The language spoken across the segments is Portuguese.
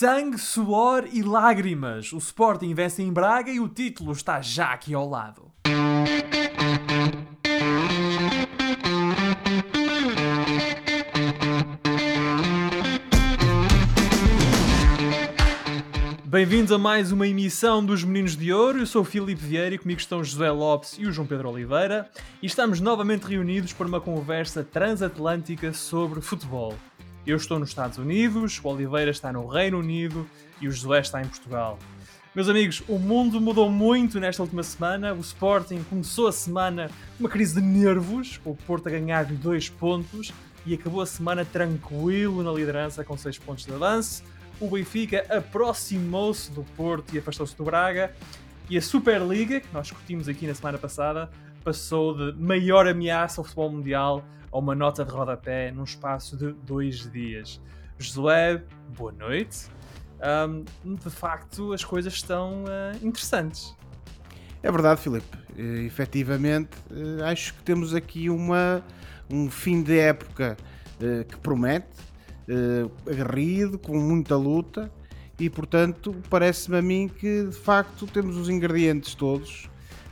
Sangue, suor e lágrimas. O Sporting vence em Braga e o título está já aqui ao lado. Bem-vindos a mais uma emissão dos Meninos de Ouro. Eu sou o Filipe Vieira e comigo estão José Lopes e o João Pedro Oliveira. E estamos novamente reunidos para uma conversa transatlântica sobre futebol. Eu estou nos Estados Unidos, o Oliveira está no Reino Unido e o José está em Portugal. Meus amigos, o mundo mudou muito nesta última semana. O Sporting começou a semana uma crise de nervos, com o Porto a ganhar dois pontos e acabou a semana tranquilo na liderança com seis pontos de avanço o Benfica aproximou-se do Porto e afastou-se do Braga. E a Superliga, que nós discutimos aqui na semana passada, passou de maior ameaça ao futebol mundial a uma nota de rodapé num espaço de dois dias. Josué, boa noite. Um, de facto, as coisas estão uh, interessantes. É verdade, Filipe. Uh, efetivamente, uh, acho que temos aqui uma, um fim de época uh, que promete uh, aguerrido, com muita luta, e portanto parece-me a mim que de facto temos os ingredientes todos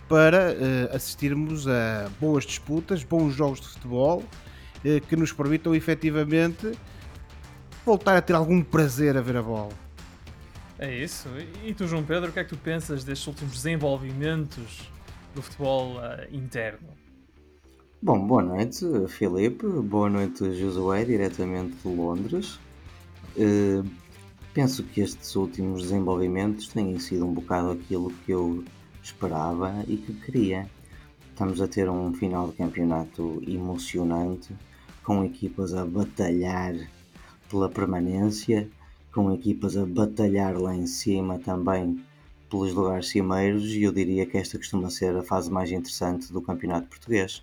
para uh, assistirmos a boas disputas, bons jogos de futebol uh, que nos permitam efetivamente voltar a ter algum prazer a ver a bola. É isso. E tu, João Pedro, o que é que tu pensas destes últimos desenvolvimentos do futebol uh, interno? Bom, boa noite, Filipe. Boa noite, Josué, diretamente de Londres. Uh, penso que estes últimos desenvolvimentos têm sido um bocado aquilo que eu esperava e que queria. Estamos a ter um final de campeonato emocionante, com equipas a batalhar pela permanência, com equipas a batalhar lá em cima também pelos lugares cimeiros, e eu diria que esta costuma ser a fase mais interessante do campeonato português.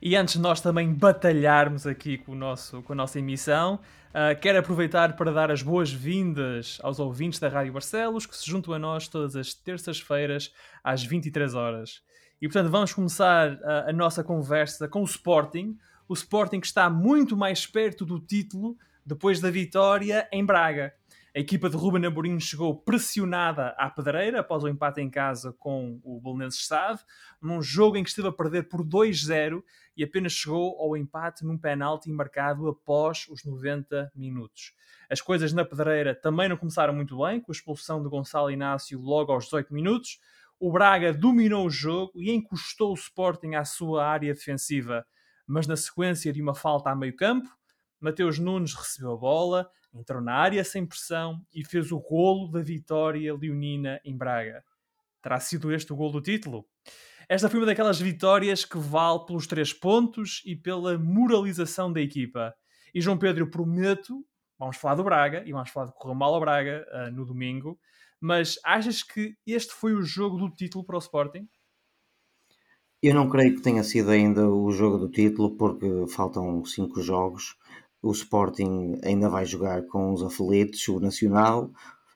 E antes de nós também batalharmos aqui com, o nosso, com a nossa emissão, uh, quero aproveitar para dar as boas-vindas aos ouvintes da Rádio Barcelos que se juntam a nós todas as terças-feiras às 23 horas. E portanto vamos começar uh, a nossa conversa com o Sporting. O Sporting que está muito mais perto do título depois da vitória em Braga. A equipa de Ruben Amorim chegou pressionada à pedreira após o empate em casa com o Belenenses Stade, num jogo em que esteve a perder por 2-0 e apenas chegou ao empate num penalti marcado após os 90 minutos. As coisas na pedreira também não começaram muito bem, com a expulsão de Gonçalo Inácio logo aos 18 minutos. O Braga dominou o jogo e encostou o Sporting à sua área defensiva, mas na sequência de uma falta a meio campo, Mateus Nunes recebeu a bola, entrou na área sem pressão e fez o golo da vitória leonina em Braga. Terá sido este o golo do título? Esta foi uma daquelas vitórias que vale pelos três pontos e pela moralização da equipa. E João Pedro, prometo, vamos falar do Braga e vamos falar de correr mal ao Braga uh, no domingo, mas achas que este foi o jogo do título para o Sporting? Eu não creio que tenha sido ainda o jogo do título, porque faltam cinco jogos o Sporting ainda vai jogar com os aflitos, o Nacional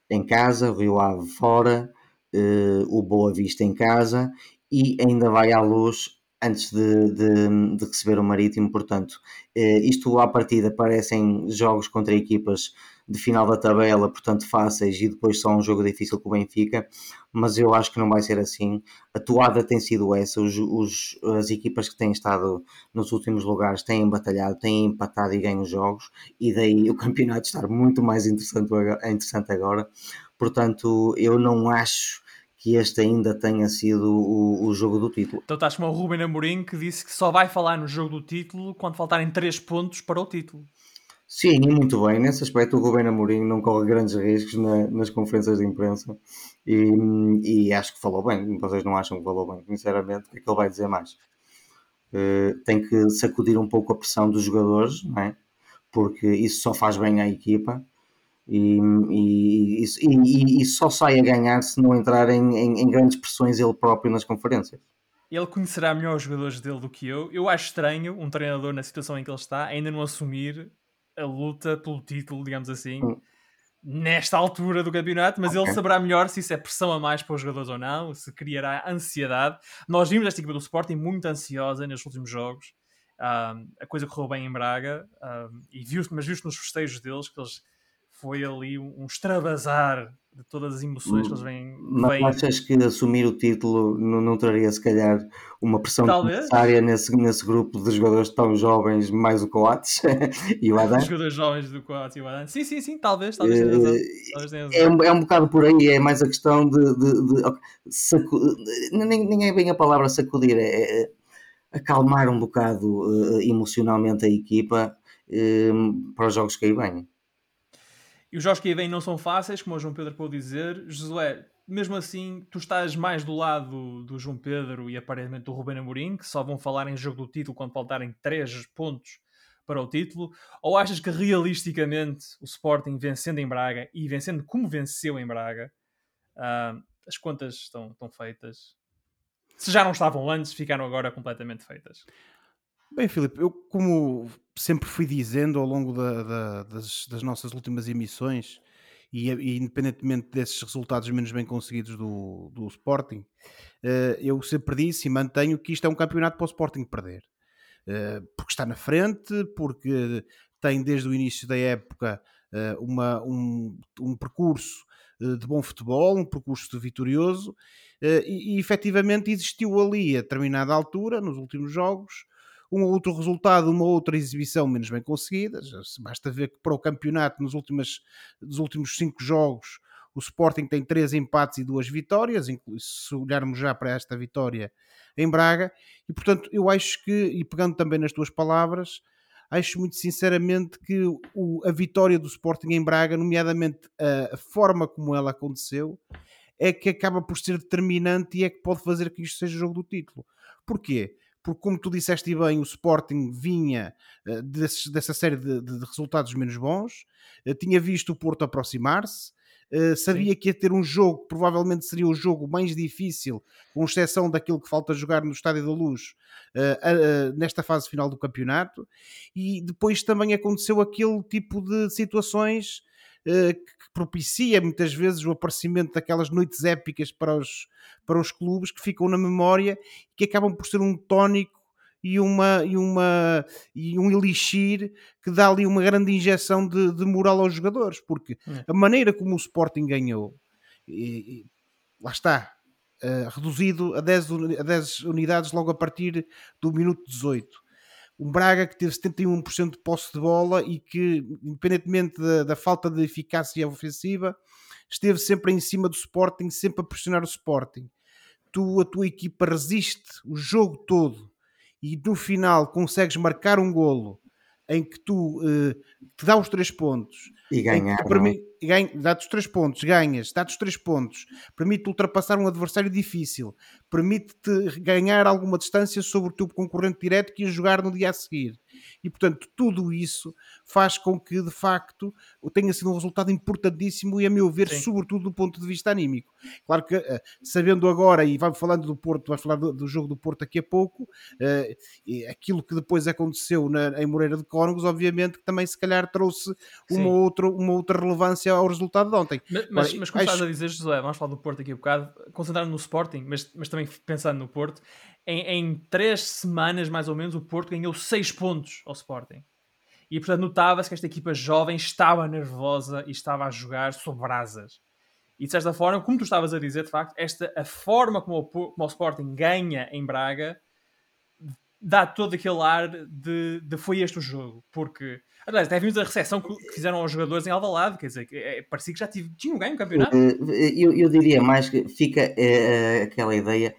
em casa, o Rio Ave fora, uh, o Boa Vista em casa e ainda vai à luz antes de, de, de receber o Marítimo. Portanto, uh, isto à partida parecem jogos contra equipas de final da tabela, portanto fáceis, e depois só um jogo difícil com o Benfica, mas eu acho que não vai ser assim. A toada tem sido essa, os, os, as equipas que têm estado nos últimos lugares têm batalhado, têm empatado e ganham jogos, e daí o campeonato estar muito mais interessante, interessante agora. Portanto, eu não acho que este ainda tenha sido o, o jogo do título. Então estás como o Ruben Amorim que disse que só vai falar no jogo do título quando faltarem 3 pontos para o título. Sim, muito bem. Nesse aspecto, o Rubén Amorim não corre grandes riscos na, nas conferências de imprensa e, e, acho que falou bem. Vocês não acham que falou bem? Sinceramente, o que é que ele vai dizer mais? Uh, tem que sacudir um pouco a pressão dos jogadores, não é? porque isso só faz bem à equipa e, e, e, e só sai a ganhar se não entrar em, em, em grandes pressões ele próprio nas conferências ele conhecerá melhor os jogadores dele do que eu. Eu acho estranho um treinador na situação em que ele está ainda não assumir a luta pelo título, digamos assim, hum. nesta altura do campeonato, mas okay. ele saberá melhor se isso é pressão a mais para os jogadores ou não, se criará ansiedade. Nós vimos esta equipa do Sporting muito ansiosa nos últimos jogos. Um, a coisa correu bem em Braga, um, e viu mas viu-se nos festejos deles que eles foi ali um extravasar de todas as emoções que eles vêm. Mas vêm... achas que assumir o título não, não traria, se calhar, uma pressão Talvez. necessária nesse, nesse grupo de jogadores tão jovens, mais o Coates e o Adam? Os jogadores jovens do Coates e o Adam. Sim, sim, sim, talvez, talvez razão. Talvez. É, um- é um bocado por aí, é mais a questão de, de, de- ok, sacu- nem, nem é bem a palavra sacudir, é, é acalmar um bocado eh, emocionalmente a equipa eh, para os jogos que aí vêm. E os jogos que aí vêm não são fáceis, como o João Pedro pôde dizer. Josué, mesmo assim, tu estás mais do lado do João Pedro e aparentemente do Ruben Amorim, que só vão falar em jogo do título quando faltarem 3 pontos para o título, ou achas que realisticamente o Sporting vencendo em Braga e vencendo como venceu em Braga, ah, as contas estão, estão feitas? Se já não estavam antes, ficaram agora completamente feitas. Bem, Filipe, eu como sempre fui dizendo ao longo da- da- das, das nossas últimas emissões, e, e independentemente desses resultados menos bem conseguidos do, do Sporting, eh, eu sempre disse e mantenho que isto é um campeonato para o Sporting perder. Eh, porque está na frente, porque tem desde o início da época eh, uma- um, um percurso eh, de bom futebol, um percurso vitorioso, eh, e, e efetivamente existiu ali a determinada altura, nos últimos jogos, um ou outro resultado, uma outra exibição menos bem conseguida. Basta ver que para o campeonato, nos, últimas, nos últimos cinco jogos, o Sporting tem três empates e duas vitórias, se olharmos já para esta vitória em Braga, e portanto eu acho que, e pegando também nas tuas palavras, acho muito sinceramente que o- a vitória do Sporting em Braga, nomeadamente a, a forma como ela aconteceu, é que acaba por ser determinante e é que pode fazer que isto seja o jogo do título. Porquê? Porque, como tu disseste bem, o Sporting vinha desses- dessa série de, de- resultados menos bons, eh, tinha visto o Porto aproximar-se, eh, sabia que ia ter um jogo provavelmente seria o jogo mais difícil, com exceção daquilo que falta jogar no Estádio da Luz, nesta fase final do campeonato, e depois também aconteceu aquele tipo de situações que que propicia muitas vezes o aparecimento daquelas noites épicas para os, para os clubes que ficam na memória e que acabam por ser um tónico e, uma, e, uma, e um elixir que dá ali uma grande injeção de, de moral aos jogadores, porque É. a maneira como o Sporting ganhou, e- e lá está, eh, reduzido a 10, uni- a 10 unidades logo a partir do minuto 18 um Braga que teve 71% de posse de bola e que, independentemente da, da falta de eficácia ofensiva, esteve sempre em cima do Sporting, sempre a pressionar o Sporting. Tu, a tua equipa resiste o jogo todo e no final consegues marcar um golo em que tu eh, te dá os três pontos E ganhar. é? permi- ganha- dá-te os três pontos, ganhas, dá-te os três pontos, permite ultrapassar um adversário difícil, permite-te ganhar alguma distância sobre o teu concorrente direto que ia jogar no dia a seguir. E portanto, tudo isso faz com que de facto tenha sido um resultado importantíssimo e, a meu ver, Sim. sobretudo do ponto de vista anímico. Claro que, eh, sabendo agora, e vai falando do Porto, vai falar do, do jogo do Porto daqui a pouco, e aquilo que depois aconteceu na- em Moreira de Cónegos, obviamente, que também se calhar trouxe Sim. uma outra, uma outra relevância ao resultado de ontem. Mas, mas, mas como acho- estás a dizer, José, vamos falar do Porto aqui a bocado, concentrar no Sporting, mas, mas também pensando no Porto, em, em três semanas mais ou menos o Porto ganhou seis pontos ao Sporting. E portanto notava-se que esta equipa jovem estava nervosa e estava a jogar sob brasas. E de certa forma, como tu estavas a dizer, de facto, esta, a forma como o, como o Sporting ganha em Braga dá todo aquele ar de, de foi este o jogo. Porque, aliás, até vimos a recepção que que fizeram aos jogadores em Alvalade, quer dizer, que, é, parecia que já tive, tinham ganho o campeonato. Eh, Eu, eu diria mais que fica eh, aquela ideia,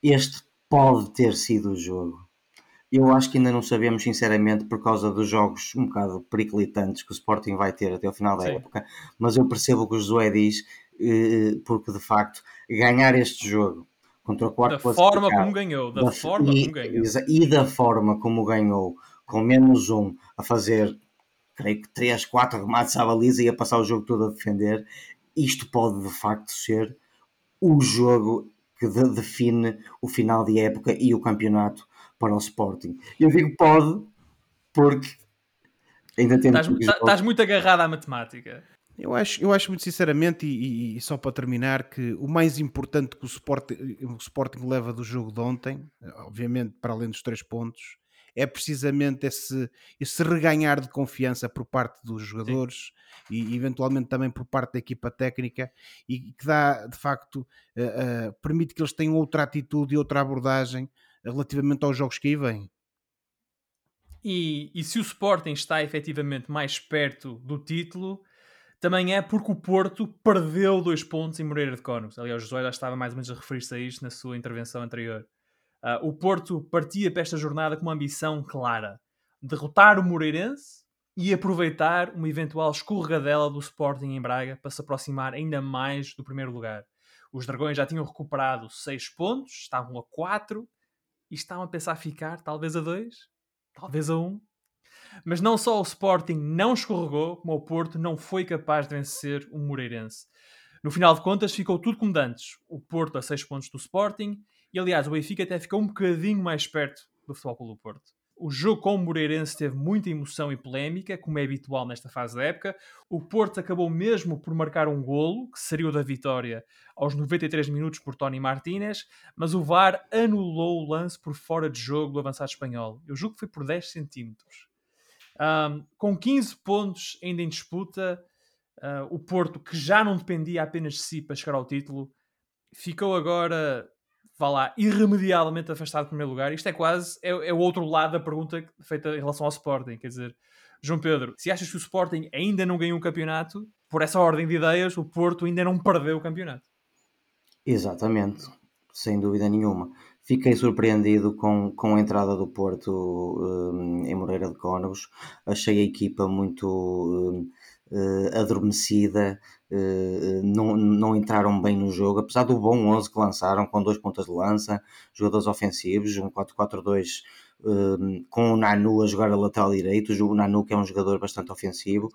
este pode ter sido o jogo. Eu acho que ainda não sabemos, sinceramente, por causa dos jogos um bocado periclitantes que o Sporting vai ter até o final da Sim. época, mas eu percebo o que o Josué diz, eh, porque de facto, ganhar este jogo contra o quarto Da forma como ganhou, da, da- forma e, como ganhou. e da forma como ganhou, com menos um, a fazer, creio que 3, 4 remates à baliza e a passar o jogo todo a defender, isto pode de facto ser o jogo que de- define o final de época e o campeonato para o Sporting. Eu digo pode, porque ainda temos Estás, tá- estás muito agarrado à matemática. Eu acho, eu acho muito sinceramente, e, e- e só para terminar, que o mais importante que o Sporting, o Sporting leva do jogo de ontem, obviamente para além dos três pontos, é precisamente esse, esse reganhar de confiança por parte dos jogadores Sim. e eventualmente também por parte da equipa técnica e que dá de facto uh, uh, permite que eles tenham outra atitude e outra abordagem relativamente aos jogos que aí vêm. E, e se o Sporting está efetivamente mais perto do título, também é porque o Porto perdeu dois pontos em Moreira de Cónegos. Aliás, o Josué já estava mais ou menos a referir-se a isto na sua intervenção anterior. Uh, o Porto partia para esta jornada com uma ambição clara: derrotar o Moreirense e aproveitar uma eventual escorregadela do Sporting em Braga para se aproximar ainda mais do primeiro lugar. Os Dragões já tinham recuperado 6 pontos, estavam a 4 e estavam a pensar ficar talvez a 2, talvez a 1. Um. Mas não só o Sporting não escorregou, como o Porto não foi capaz de vencer o Moreirense. No final de contas, ficou tudo como dantes. O Porto a 6 pontos do Sporting e, aliás, o Benfica até ficou um bocadinho mais perto do Futebol do Porto. O jogo com o Moreirense teve muita emoção e polémica, como é habitual nesta fase da época. O Porto acabou mesmo por marcar um golo, que seria o da vitória, aos 93 minutos por Tony Martínez, mas o VAR anulou o lance por fora de jogo do avançado espanhol. Eu julgo que foi por 10 centímetros. Um, com 15 pontos ainda em disputa, uh, o Porto, que já não dependia apenas de si para chegar ao título, ficou agora, vá lá, irremediavelmente afastado do primeiro lugar. Isto é quase, é, é o outro lado da pergunta feita em relação ao Sporting. Quer dizer, João Pedro, se achas que o Sporting ainda não ganhou o campeonato, por essa ordem de ideias, o Porto ainda não perdeu o campeonato. Exatamente, sem dúvida nenhuma. Fiquei surpreendido com, com a entrada do Porto um, em Moreira de Cónegos. Achei a equipa muito um, uh, adormecida, uh, não, não entraram bem no jogo, apesar do bom 11 que lançaram, com dois pontas de lança, jogadores ofensivos, um 4-4-2 um, com o Nanu a jogar a lateral direito, o Nanu que é um jogador bastante ofensivo.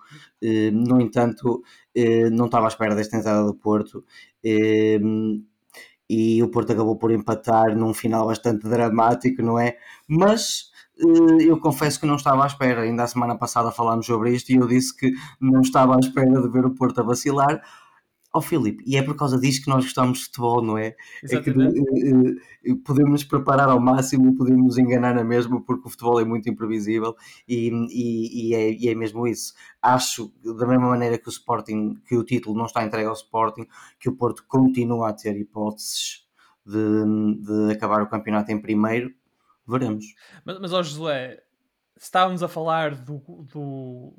No entanto, não estava à espera desta entrada do Porto e o Porto acabou por empatar num final bastante dramático, não é? Mas eu confesso que não estava à espera. Ainda a semana passada falámos sobre isto e eu disse que não estava à espera de ver o Porto a vacilar Ó oh, Filipe, e é por causa disto que nós gostamos de futebol, não é? Exatamente. É que uh, uh, podemos nos preparar ao máximo e podemos nos enganar na mesma, porque o futebol é muito imprevisível e, e, e, é, e, é, mesmo isso. Acho, da mesma maneira que o Sporting, que o título não está entregue ao Sporting, que o Porto continua a ter hipóteses de, de acabar o campeonato em primeiro, veremos. Mas, mas ó Josué, estávamos a falar do, do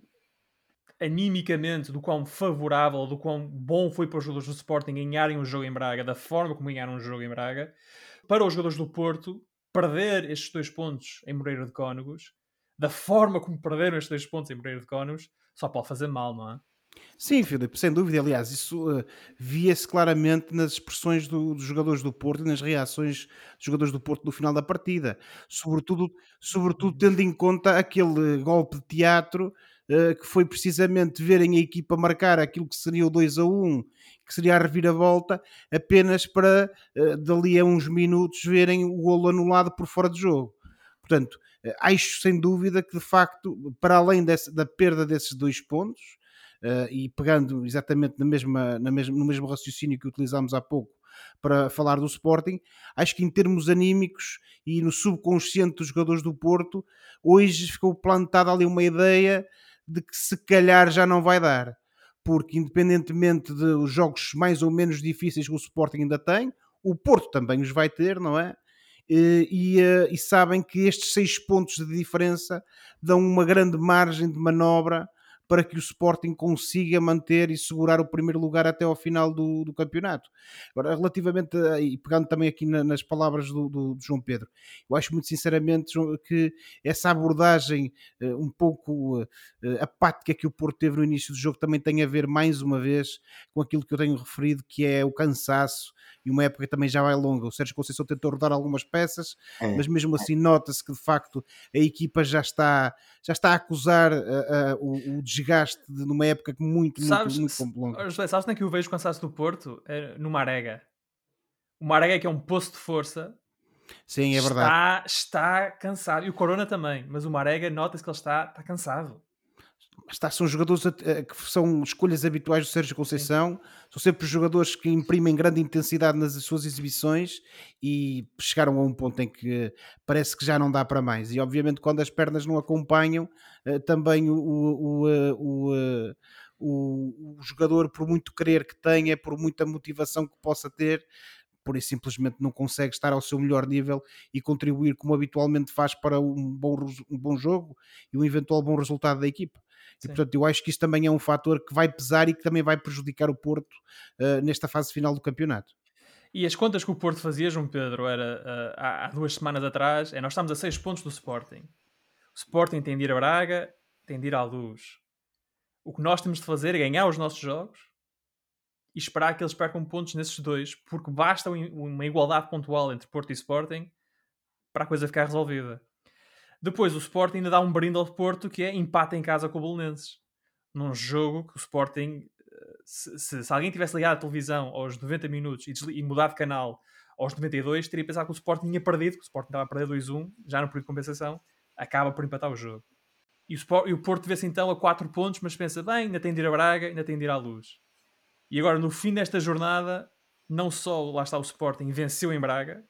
animicamente do quão favorável, do quão bom foi para os jogadores do Sporting ganharem o jogo em Braga, da forma como ganharam o jogo em Braga, para os jogadores do Porto perder estes dois pontos em Moreira de Cónegos, da forma como perderam estes dois pontos em Moreira de Cónegos, só pode fazer mal, não é? Sim, Filipe, sem dúvida. Aliás, isso uh, via-se claramente nas expressões do, dos jogadores do Porto e nas reações dos jogadores do Porto no final da partida. Sobretudo, sobretudo tendo em conta aquele golpe de teatro uh, que foi precisamente verem a equipa marcar aquilo que seria o 2 a 1, que seria a reviravolta, apenas para uh, dali a uns minutos verem o golo anulado por fora de jogo. Portanto, acho sem dúvida que de facto, para além desse, da perda desses dois pontos, uh, e pegando exatamente na mesma, na mesma, no mesmo raciocínio que utilizámos há pouco para falar do Sporting, acho que em termos anímicos e no subconsciente dos jogadores do Porto, hoje ficou plantada ali uma ideia de que se calhar já não vai dar. Porque independentemente dos jogos mais ou menos difíceis que o Sporting ainda tem, o Porto também os vai ter, não é? E, e, eh, e, sabem que estes seis pontos de diferença dão uma grande margem de manobra para que o Sporting consiga manter e segurar o primeiro lugar até ao final do, do campeonato. Agora, relativamente, a, e pegando também aqui na, nas palavras do, do, do, João Pedro, eu acho muito sinceramente que essa abordagem uh, um pouco uh, apática que o Porto teve no início do jogo também tem a ver, mais uma vez, com aquilo que eu tenho referido, que é o cansaço e uma época também já vai longa. O Sérgio Conceição tentou rodar algumas peças, é. mas mesmo assim nota-se que de facto a equipa já está, já está a acusar uh, o, o, desgaste de numa época muito, sabes, muito, muito longa. José, sabes onde é que eu vejo o cansaço do Porto? É no Marega. O Marega que é um poço de força. Sim, é verdade. Está, está cansado. E o Corona também. Mas o Marega nota-se que ele está, está cansado. Está, são jogadores que são escolhas habituais do Sérgio Conceição, Sim. são sempre jogadores que imprimem grande intensidade nas suas exibições e chegaram a um ponto em que parece que já não dá para mais. E obviamente, quando as pernas não acompanham, eh, também o, o, eh, o, eh, o, o jogador, por muito querer que tenha, por muita motivação que possa ter, por isso simplesmente não consegue estar ao seu melhor nível e contribuir como habitualmente faz para um bom, um bom jogo e um eventual bom resultado da equipa. E portanto, eu acho que isso também é um fator que vai pesar e que também vai prejudicar o Porto uh, nesta fase final do campeonato. E as contas que o Porto fazia, João Pedro, era uh, há, há, duas semanas atrás, é nós estamos a 6 pontos do Sporting. O Sporting tem de ir a Braga, tem de ir à luz. O que nós temos de fazer é ganhar os nossos jogos e esperar que eles percam pontos nesses dois, porque basta uma igualdade pontual entre Porto e Sporting para a coisa ficar resolvida. Depois o Sporting ainda dá um brinde ao Porto que é empate em casa com o Belenenses. Num jogo que o Sporting, eh, se, se, se, alguém tivesse ligado a televisão aos 90 minutos e, e mudado de canal aos 92, teria pensado que o Sporting tinha perdido, que o Sporting estava a perder 2-1, já no período de compensação, acaba por empatar o jogo. E o, Sport, e o Porto vê-se então a 4 pontos, mas pensa, bem, ainda tem de ir a Braga, ainda tem de ir à luz. E agora, no fim desta jornada, não só lá está o Sporting venceu em Braga,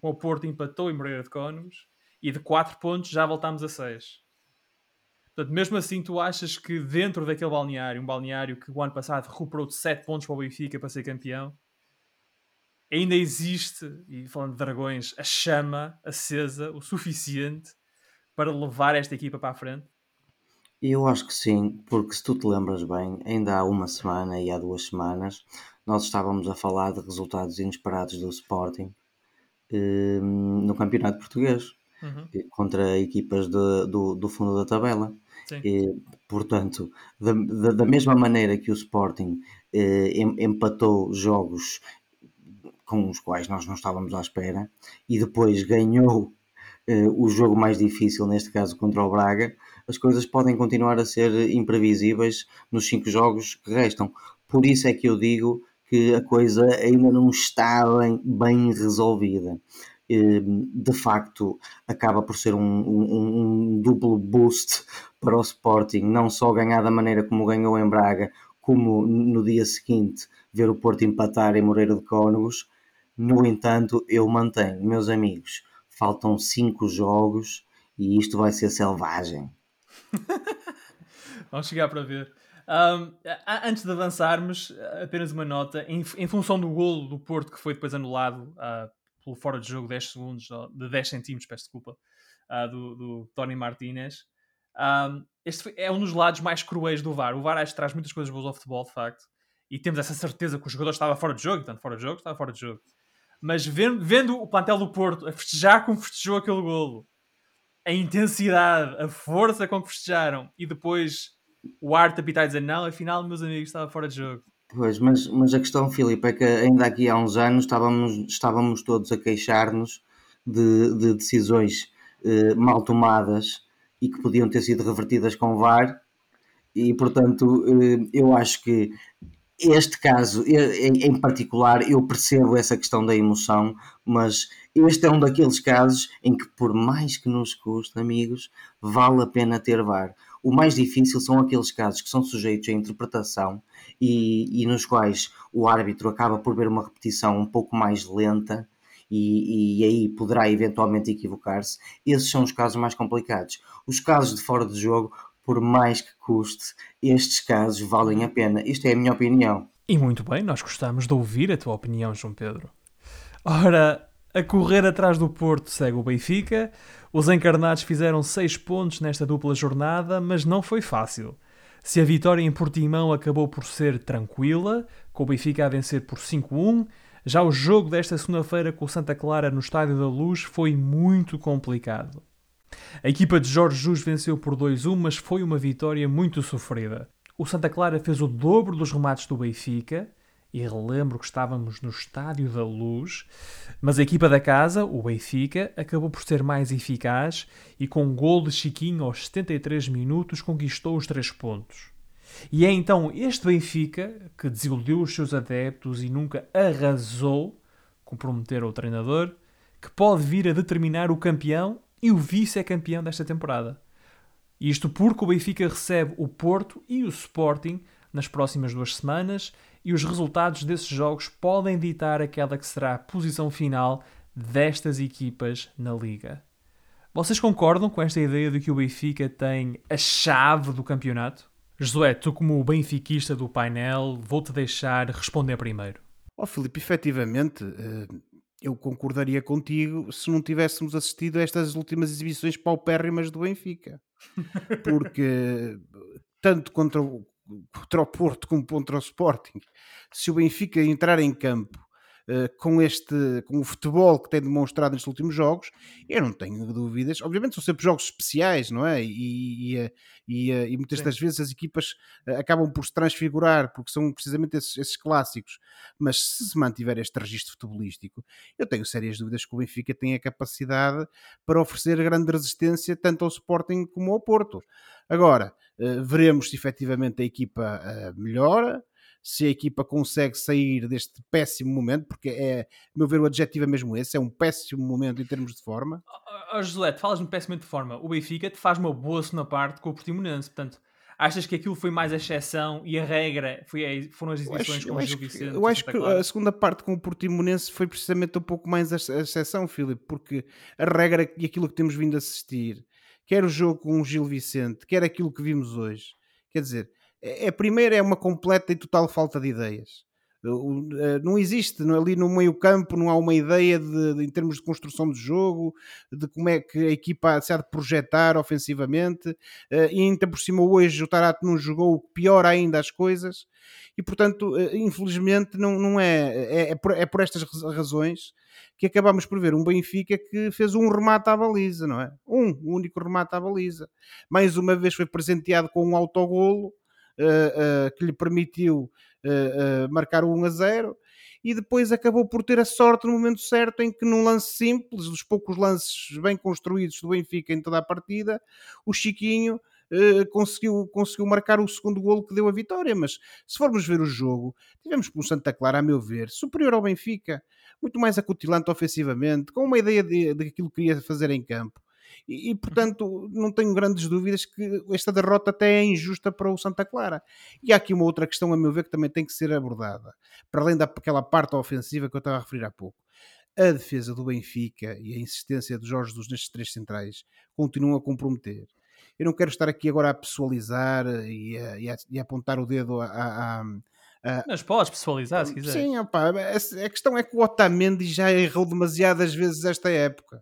o Porto empatou em Moreira de Cónegos, e de 4 pontos já voltámos a 6. Portanto, mesmo assim, tu achas que dentro daquele balneário, um balneário que o ano passado recuperou de 7 pontos para o Benfica para ser campeão, ainda existe, e falando de dragões, a chama acesa o suficiente para levar esta equipa para a frente? Eu acho que sim, porque se tu te lembras bem, ainda há uma semana e há duas semanas, nós estávamos a falar de resultados inesperados do Sporting eh, no Campeonato Português, uhum. contra equipas de, do, do fundo da tabela. E, portanto, da, da, da, mesma maneira que o Sporting eh, empatou jogos com os quais nós não estávamos à espera e depois ganhou eh, o jogo mais difícil, neste caso contra o Braga, as coisas podem continuar a ser imprevisíveis nos cinco jogos que restam. Por isso é que eu digo que a coisa ainda não está bem, bem resolvida. Eh, de facto, acaba por ser um, um, um duplo boost para o Sporting, não só ganhar da maneira como ganhou em Braga, como no dia seguinte ver o Porto empatar em Moreira de Cónegos. No entanto, eu mantenho, meus amigos, faltam cinco jogos e isto vai ser selvagem. Vamos chegar para ver. Um, antes de avançarmos, apenas uma nota. Em, em, função do golo do Porto que foi depois anulado uh, pelo fora de jogo 10 segundos, de 10 centímetros, peço desculpa, uh, do, do Tony Martinez. Um, este é um dos lados mais cruéis do VAR. O VAR acho que traz muitas coisas boas ao futebol, de facto. E temos essa certeza que o jogador estava fora de jogo, portanto, fora de jogo, estava fora de jogo. Mas vendo, vendo o plantel do Porto a festejar como festejou aquele golo, a intensidade, a força com que festejaram e depois o arte apitar e dizer não, afinal, meus amigos, estava fora de jogo. Pois, mas, mas a questão, Filipe, é que ainda aqui há uns anos estávamos, estávamos todos a queixar-nos de, de, decisões eh, mal tomadas e que podiam ter sido revertidas com VAR, e portanto eh, eu acho que este caso em particular, eu percebo essa questão da emoção, mas este é um daqueles casos em que, por mais que nos custe, amigos, vale a pena ter VAR. O mais difícil são aqueles casos que são sujeitos à interpretação e, e nos quais o árbitro acaba por ver uma repetição um pouco mais lenta e, e, aí poderá eventualmente equivocar-se. Esses são os casos mais complicados. Os casos de fora de jogo, por mais que custe, estes casos valem a pena. Isto é a minha opinião. E muito bem, nós gostamos de ouvir a tua opinião, João Pedro. Ora, a correr atrás do Porto segue o Benfica. Os encarnados fizeram 6 pontos nesta dupla jornada, mas não foi fácil. Se a vitória em Portimão acabou por ser tranquila, com o Benfica a vencer por 5-1, já o jogo desta segunda-feira com o Santa Clara no Estádio da Luz foi muito complicado. A equipa de Jorge Jus venceu por 2-1, mas foi uma vitória muito sofrida. O Santa Clara fez o dobro dos remates do Benfica, e relembro que estávamos no Estádio da Luz, mas a equipa da casa, o Benfica, acabou por ser mais eficaz e com um gol de Chiquinho aos 73 minutos conquistou os três pontos. E é então este Benfica que desiludiu os seus adeptos e nunca arrasou, comprometer o treinador, que pode vir a determinar o campeão e o vice-campeão desta temporada. Isto porque o Benfica recebe o Porto e o Sporting nas próximas duas semanas e os resultados desses jogos podem ditar aquela que será a posição final destas equipas na Liga. Vocês concordam com esta ideia de que o Benfica tem a chave do campeonato? Josué, tu como o benfiquista do painel, vou-te deixar responder primeiro. Ó oh, Filipe, efetivamente, eh, eu concordaria contigo se não tivéssemos assistido a estas últimas exibições paupérrimas do Benfica. Porque tanto contra o, contra o Porto como contra o Sporting, se o Benfica entrar em campo com este com o futebol que tem demonstrado nestes últimos jogos, eu não tenho dúvidas. Obviamente são sempre jogos especiais, não é? E, e, eh, e, eh, e muitas Sim. das vezes as equipas acabam por se transfigurar porque são precisamente esses, esses, clássicos. Mas se se mantiver este registro futebolístico, eu tenho sérias dúvidas que o Benfica tem a capacidade para oferecer grande resistência tanto ao Sporting como ao Porto. Agora, veremos se efetivamente a equipa melhora se a equipa consegue sair deste péssimo momento, porque é, a meu ver, o adjetivo é mesmo esse, é um péssimo momento em termos de forma. Oh, oh, José, falas de um péssimo de forma. O Benfica te faz uma boa segunda parte com o Portimonense, portanto, achas que aquilo foi mais a exceção e a regra foi, foram as exibições com o Gil Vicente? Eu acho que a segunda parte com o Portimonense foi precisamente um pouco mais a, exceção, Filipe, porque a regra e aquilo que temos vindo a assistir, quer o jogo com o Gil Vicente, quer aquilo que vimos hoje, quer dizer, a primeira é uma completa e total falta de ideias. Eh, não existe ali no meio campo, não há uma ideia de, de, em termos de construção de jogo, de como é que a equipa se há de projetar ofensivamente, eh, e ainda por cima hoje o Tarato não jogou pior ainda as coisas, e portanto, eh, infelizmente, não, não é, é, é, por, é por estas razões que acabamos por ver um Benfica que fez um remate à baliza, não é? Um, um único remate à baliza. Mais uma vez foi presenteado com um autogolo, que lhe permitiu uh, marcar o 1 a 0 e depois acabou por ter a sorte no momento certo em que num lance simples, dos poucos lances bem construídos do Benfica em toda a partida, o Chiquinho conseguiu, conseguiu marcar o segundo golo que deu a vitória, mas se formos ver o jogo, tivemos com o Santa Clara, a meu ver, superior ao Benfica, muito mais acutilante ofensivamente, com uma ideia de, de que queria fazer em campo. E, e, portanto, não tenho grandes dúvidas que esta derrota até é injusta para o Santa Clara. E há aqui uma outra questão, a meu ver, que também tem que ser abordada, para além daquela parte ofensiva que eu estava a referir há pouco. A defesa do Benfica e a insistência de Jorge dos nestes três centrais continuam a comprometer. Eu não quero estar aqui agora a pessoalizar e a, e a, e a apontar o dedo a, a Uh, Mas podes pessoalizar se quiser. Sim, opa, a, questão é que o Otamendi já errou demasiadas vezes esta época.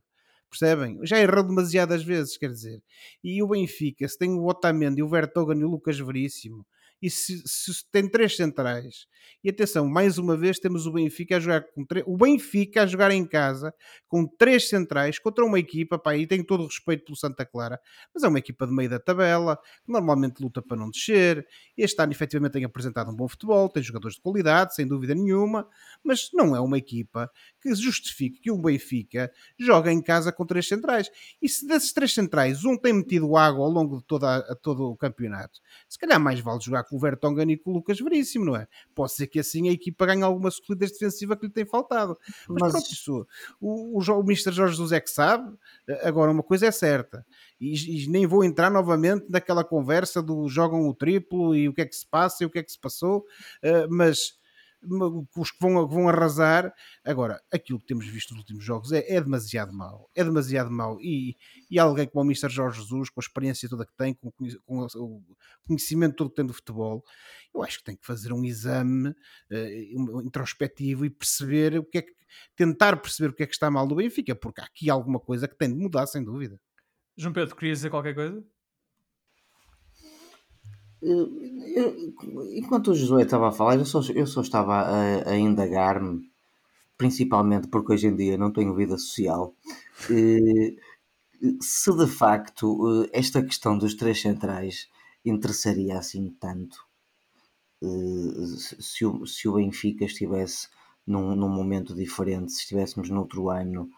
Percebem? Já errou demasiadas vezes, quer dizer. E o Benfica, se tem o Otamendi, o Vertogen e o Lucas Veríssimo, e se, se, tem três centrais. E atenção, mais uma vez temos o Benfica a jogar com o Benfica a jogar em casa com três centrais contra uma equipa, pá, e tenho todo o respeito pelo Santa Clara, mas é uma equipa de meio da tabela, que normalmente luta para não descer. Este ano efetivamente tem apresentado um bom futebol, tem jogadores de qualidade, sem dúvida nenhuma, mas não é uma equipa que justifique que o Benfica joga em casa com três centrais. E se desses três centrais um tem metido água ao longo de toda a, todo o campeonato, se calhar mais vale jogar com o Vertonghen e com o Lucas Veríssimo, não é? Pode ser que assim a equipa ganhe alguma solidez defensiva que lhe tem faltado. Mas, Mas... pronto, isso, o, o, o Mr. Jorge José que sabe. Agora, uma coisa é certa, e, e, nem vou entrar novamente naquela conversa do jogam o triplo e o que é que se passa e o que é que se passou, uh, mas os que vão, vão arrasar. Agora, aquilo que temos visto nos últimos jogos é, é demasiado mau. É demasiado mau. E, e alguém como o Mr. Jorge Jesus, com a experiência toda que tem, com, com o conhecimento todo que tem do futebol, eu acho que tem que fazer um exame uh, introspectivo e perceber o que é que. tentar perceber o que é que está mal do Benfica, porque há aqui alguma coisa que tem de mudar, sem dúvida. João Pedro, querias dizer qualquer coisa? Eu, enquanto o Josué estava a falar, eu só, eu só estava a, a indagar-me, principalmente porque hoje em dia não tenho vida social, se de facto esta questão dos três centrais interessaria assim tanto. Se o, se o Benfica estivesse num, num momento diferente, se estivéssemos noutro ano,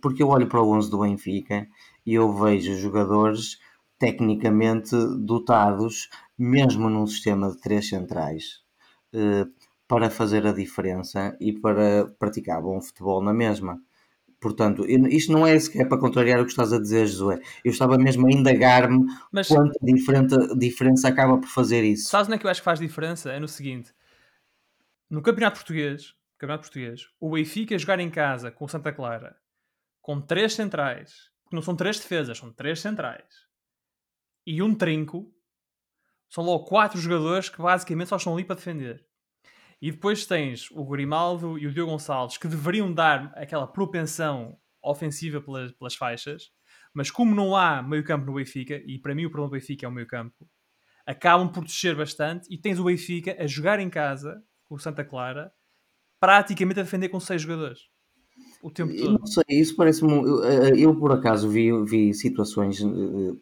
porque eu olho para o 11 do Benfica e eu vejo jogadores tecnicamente dotados, mesmo num sistema de três centrais, eh, para fazer a diferença e para praticar bom futebol na mesma. Portanto, isto não é sequer para contrariar o que estás a dizer, Josué. Eu estava mesmo a indagar-me Mas... quanta diferença, diferença acaba por fazer isso. Sabes onde é que eu acho que faz diferença? É no seguinte: no Campeonato Português, Campeonato Português, o Benfica jogar em casa com o Santa Clara com três centrais, que não são três defesas, são três centrais, e um trinco, são logo quatro jogadores que basicamente só estão ali para defender. E depois tens o Grimaldo e o Diogo Gonçalves que deveriam dar aquela propensão ofensiva pelas, pelas faixas, mas como não há meio campo no Benfica, e para mim o problema do Benfica é o meio campo, acabam por descer bastante e tens o Benfica a jogar em casa com o Santa Clara praticamente a defender com seis jogadores o tempo todo. Não sei, isso parece-me. Eu, eh, eu, por acaso vi, vi situações eh,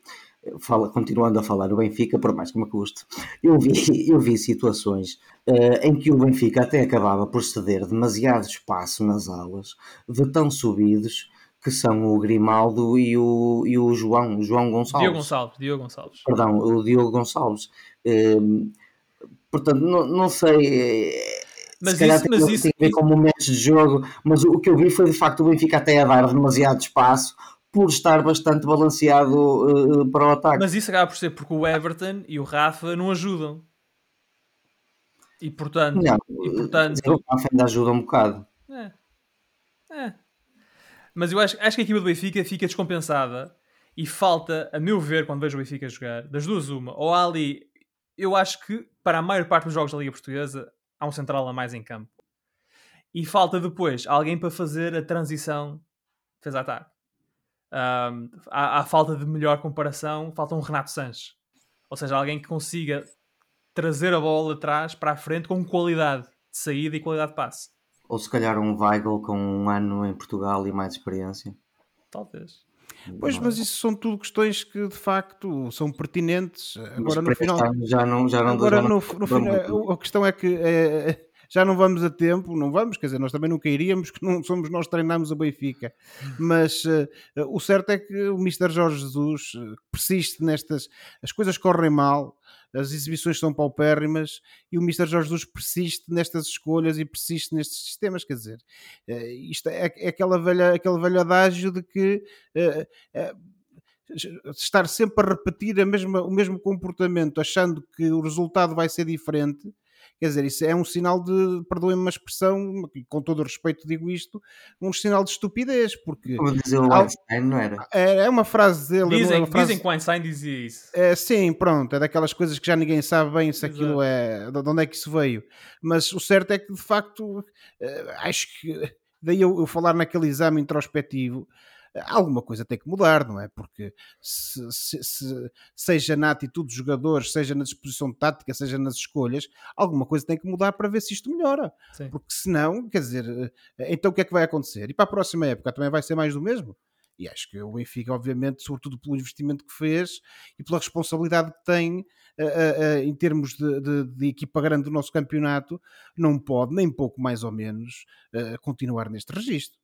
fala, continuando a falar o Benfica, por mais que me custe, eu vi, eu vi situações uh, em que o Benfica até acabava por ceder demasiado espaço nas alas de tão subidos que são o Grimaldo e o, e o João, o João Gonçalves. Diogo Gonçalves, Diogo Gonçalves. Perdão, o Diogo Gonçalves. Uh, portanto, não, não sei. Mas se isso, mas isso, tem a ver com momentos de jogo, mas o que eu vi foi de facto o Benfica até a dar demasiado espaço por estar bastante balanceado uh, para o ataque. Mas isso acaba por ser porque o Everton e o Rafa não ajudam. E portanto. Não, e, portanto o Rafa ainda ajuda um bocado. É. É. Mas eu acho, acho que a equipa do Benfica fica descompensada e falta, a meu ver, quando vejo o Benfica jogar, das duas, uma. Ou há ali. Eu acho que para a maior parte dos jogos da Liga Portuguesa há um central a mais em campo. E falta depois alguém para fazer a transição defesa-ataque. Um, há, há, falta de melhor comparação, falta um Renato Sanches. Ou seja, alguém que consiga trazer a bola atrás para a frente com qualidade de saída e qualidade de passe. Ou se calhar um Weigl com um ano em Portugal e mais experiência. Talvez. Pois, mas isso são tudo questões que de facto são pertinentes. Agora no final. Já não, já não Agora no, no final, a questão é que é, já não vamos a tempo, não vamos, quer dizer, nós também nunca iríamos, que não somos nós treinamos o Benfica, mas uh, o certo é que o Mr. Jorge Jesus eh, persiste nestas, as coisas correm mal, as exibições são paupérrimas e o Mr. Jorge Jesus persiste nestas escolhas e persiste nestes sistemas, quer dizer, uh, isto é, é, aquela velha, aquele velho adágio de que estar sempre a repetir a mesma, o mesmo comportamento, achando que o resultado vai ser diferente, Quer dizer, isso é um sinal de, perdoem-me uma expressão, com todo o respeito digo isto, um sinal de estupidez, porque... Como dizer o Einstein, não era? É, é uma frase dele... Dizem, é frase, dizem que o Einstein dizia isso. É, sim, pronto, é daquelas coisas que já ninguém sabe bem se aquilo é... de onde é que isso veio. Mas o certo é que, de facto, eh, acho que... Daí eu, eu falar naquele exame introspectivo, alguma coisa tem que mudar, não é? Porque se, se, se, seja na atitude dos jogadores, seja na disposição tática, seja nas escolhas, alguma coisa tem que mudar para ver se isto melhora. Sim. Porque senão, quer dizer, eh, então o que é que vai acontecer? E para a próxima época também vai ser mais do mesmo? E acho que o Benfica, obviamente, sobretudo pelo investimento que fez e pela responsabilidade que tem uh, uh, em termos de, de, de, equipa grande do nosso campeonato, não pode, nem pouco mais ou menos, uh, continuar neste registro.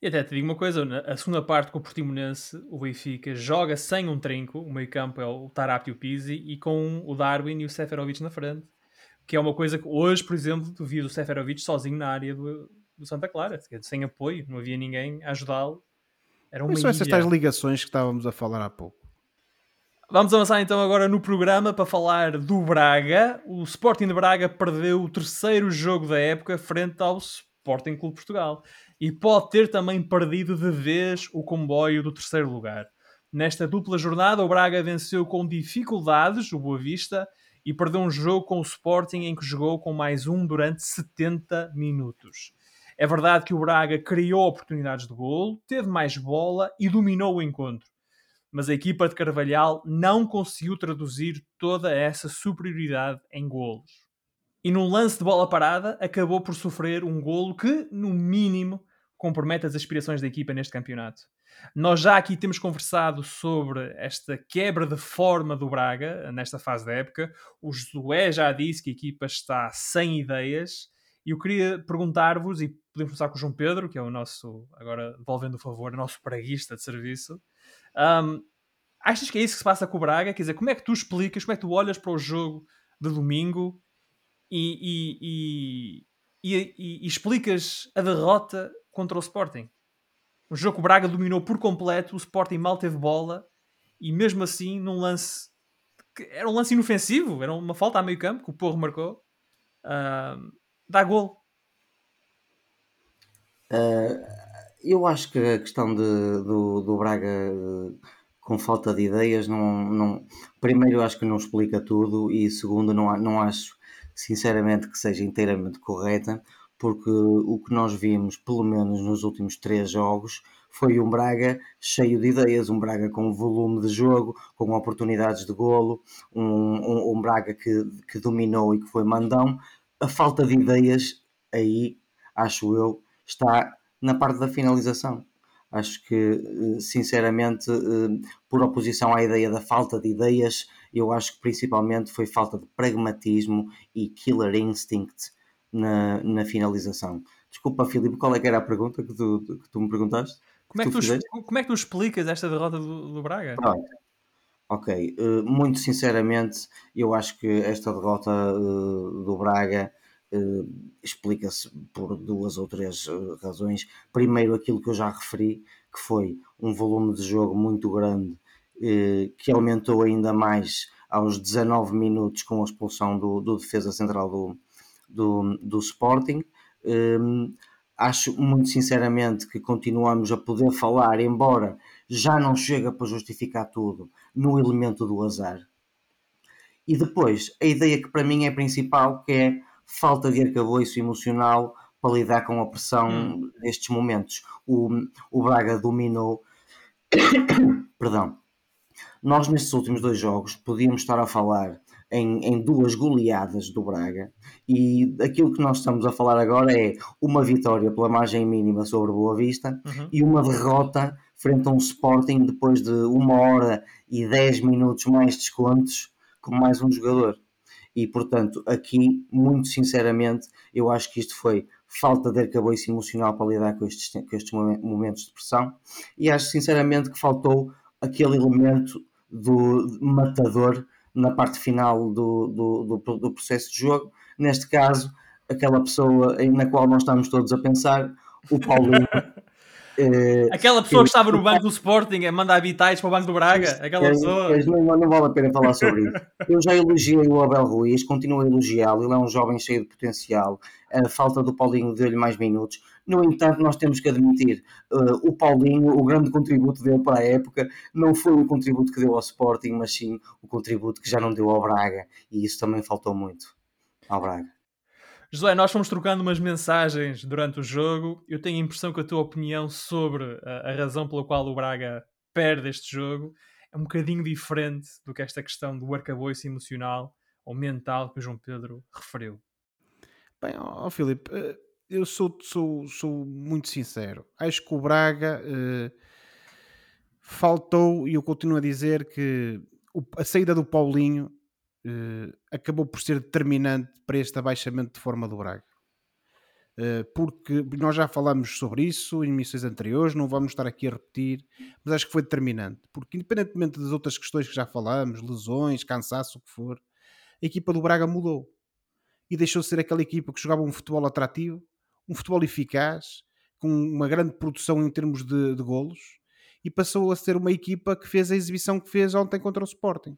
E até te digo uma coisa, a segunda parte com o Portimonense, o Benfica joga sem um trinco, o meio campo é o Tarapti e o Pizzi, e com o Darwin e o Seferovic na frente, que é uma coisa que hoje, por exemplo, tu vias o Seferovic sozinho na área do, do Santa Clara, sem apoio, não havia ninguém a ajudá-lo. Era uma são essas tais ligações que estávamos a falar há pouco. Vamos avançar então agora no programa para falar do Braga. O Sporting de Braga perdeu o terceiro jogo da época frente ao Sporting Clube Portugal e pode ter também perdido de vez o comboio do terceiro lugar. Nesta dupla jornada, o Braga venceu com dificuldades o Boa Vista e perdeu um jogo com o Sporting em que jogou com mais um durante 70 minutos. É verdade que o Braga criou oportunidades de golo, teve mais bola e dominou o encontro. Mas a equipa de Carvalhal não conseguiu traduzir toda essa superioridade em golos e num lance de bola parada acabou por sofrer um golo que, no mínimo, compromete as aspirações da equipa neste campeonato. Nós já aqui temos conversado sobre esta quebra de forma do Braga nesta fase da época. O Josué já disse que a equipa está sem ideias. E eu queria perguntar-vos, e podemos começar com o João Pedro, que é o nosso, agora devolvendo o favor, nosso praguista de serviço. Um, achas que é isso que se passa com o Braga? Quer dizer, como é que tu explicas, como é que tu olhas para o jogo de domingo e, e, e, explicas a derrota contra o Sporting? Um jogo que o Braga dominou por completo, o Sporting mal teve bola e mesmo assim, num lance que era um lance inofensivo, era uma falta a meio campo que o Porro marcou, uh, dá gol. Uh, eu acho que a questão de, do, do Braga uh, com falta de ideias não, não primeiro acho que não explica tudo e segundo não, não acho sinceramente que seja inteiramente correta porque o que nós vimos pelo menos nos últimos três jogos foi um Braga cheio de ideias, um Braga com volume de jogo, com oportunidades de golo, um, um, um Braga que, que dominou e que foi mandão. A falta de ideias aí, acho eu, está na parte da finalização. Acho que, eh, sinceramente, eh, por oposição à ideia da falta de ideias, eu acho que principalmente foi falta de pragmatismo e killer instinct na, na finalização. Desculpa, Filipe, qual é que era a pergunta que tu, que tu me perguntaste? Como é que, tu, como é que tu explicas esta derrota do, do Braga? Pronto. Ok, uh, muito sinceramente, eu acho que esta derrota do Braga explica-se por duas ou três razões. Primeiro, aquilo que eu já referi, que foi um volume de jogo muito grande, que aumentou ainda mais aos 19 minutos com a expulsão do, do defesa central do, do, do Sporting. Acho muito sinceramente que continuamos a poder falar, embora já não chega para justificar tudo, no elemento do azar. E depois, a ideia que para mim é principal, que é falta de arcabouço emocional para lidar com a pressão hum. destes momentos. O, o Braga dominou. Perdão. Nós, nestes últimos dois jogos, podíamos estar a falar em, em, duas goleadas do Braga e aquilo que nós estamos a falar agora é uma vitória pela margem mínima sobre Boa Vista uhum. e uma derrota frente a um Sporting depois de uma hora e dez minutos mais descontos com mais um jogador. E portanto, aqui, muito sinceramente, eu acho que isto foi falta de arcabouço emocional para lidar com estes, com estes momentos de pressão e acho sinceramente que faltou aquele elemento do matador na parte final do, do, do, do processo de jogo. Neste caso, aquela pessoa na qual nós estamos todos a pensar, o Paulinho. Eh, aquela pessoa que estava no banco do Sporting a mandar habitais para o banco do Braga, aquela pessoa. Não, não, vale a pena falar sobre isso. Eu já elogiei o Abel Ruiz, continuo a elogiá-lo. Ele é um jovem cheio de potencial. A falta do Paulinho deu-lhe mais minutos. No entanto, nós temos que admitir, uh, o Paulinho, o grande contributo dele para a época, não foi o contributo que deu ao Sporting, mas sim o contributo que já não deu ao Braga. E isso também faltou muito ao Braga. José, nós fomos trocando umas mensagens durante o jogo. Eu tenho a impressão que a tua opinião sobre a, a razão pela qual o Braga perde este jogo é um bocadinho diferente do que esta questão do arcabouço emocional ou mental que o João Pedro referiu. Bem, ó, Filipe, eh, eu sou, sou, sou muito sincero. Acho que o Braga eh, faltou, e eu continuo a dizer que a saída do Paulinho eh, acabou por ser determinante para este abaixamento de forma do Braga. Eh, porque nós já falamos sobre isso em emissões anteriores, não vamos estar aqui a repetir, mas acho que foi determinante. Porque, independentemente das outras questões que já falamos, lesões, cansaço, o que for, a equipa do Braga mudou e deixou de ser aquela equipa que jogava um futebol atrativo um futebol eficaz, com uma grande produção em termos de, de golos, e passou a ser uma equipa que fez a exibição que fez ontem contra o Sporting.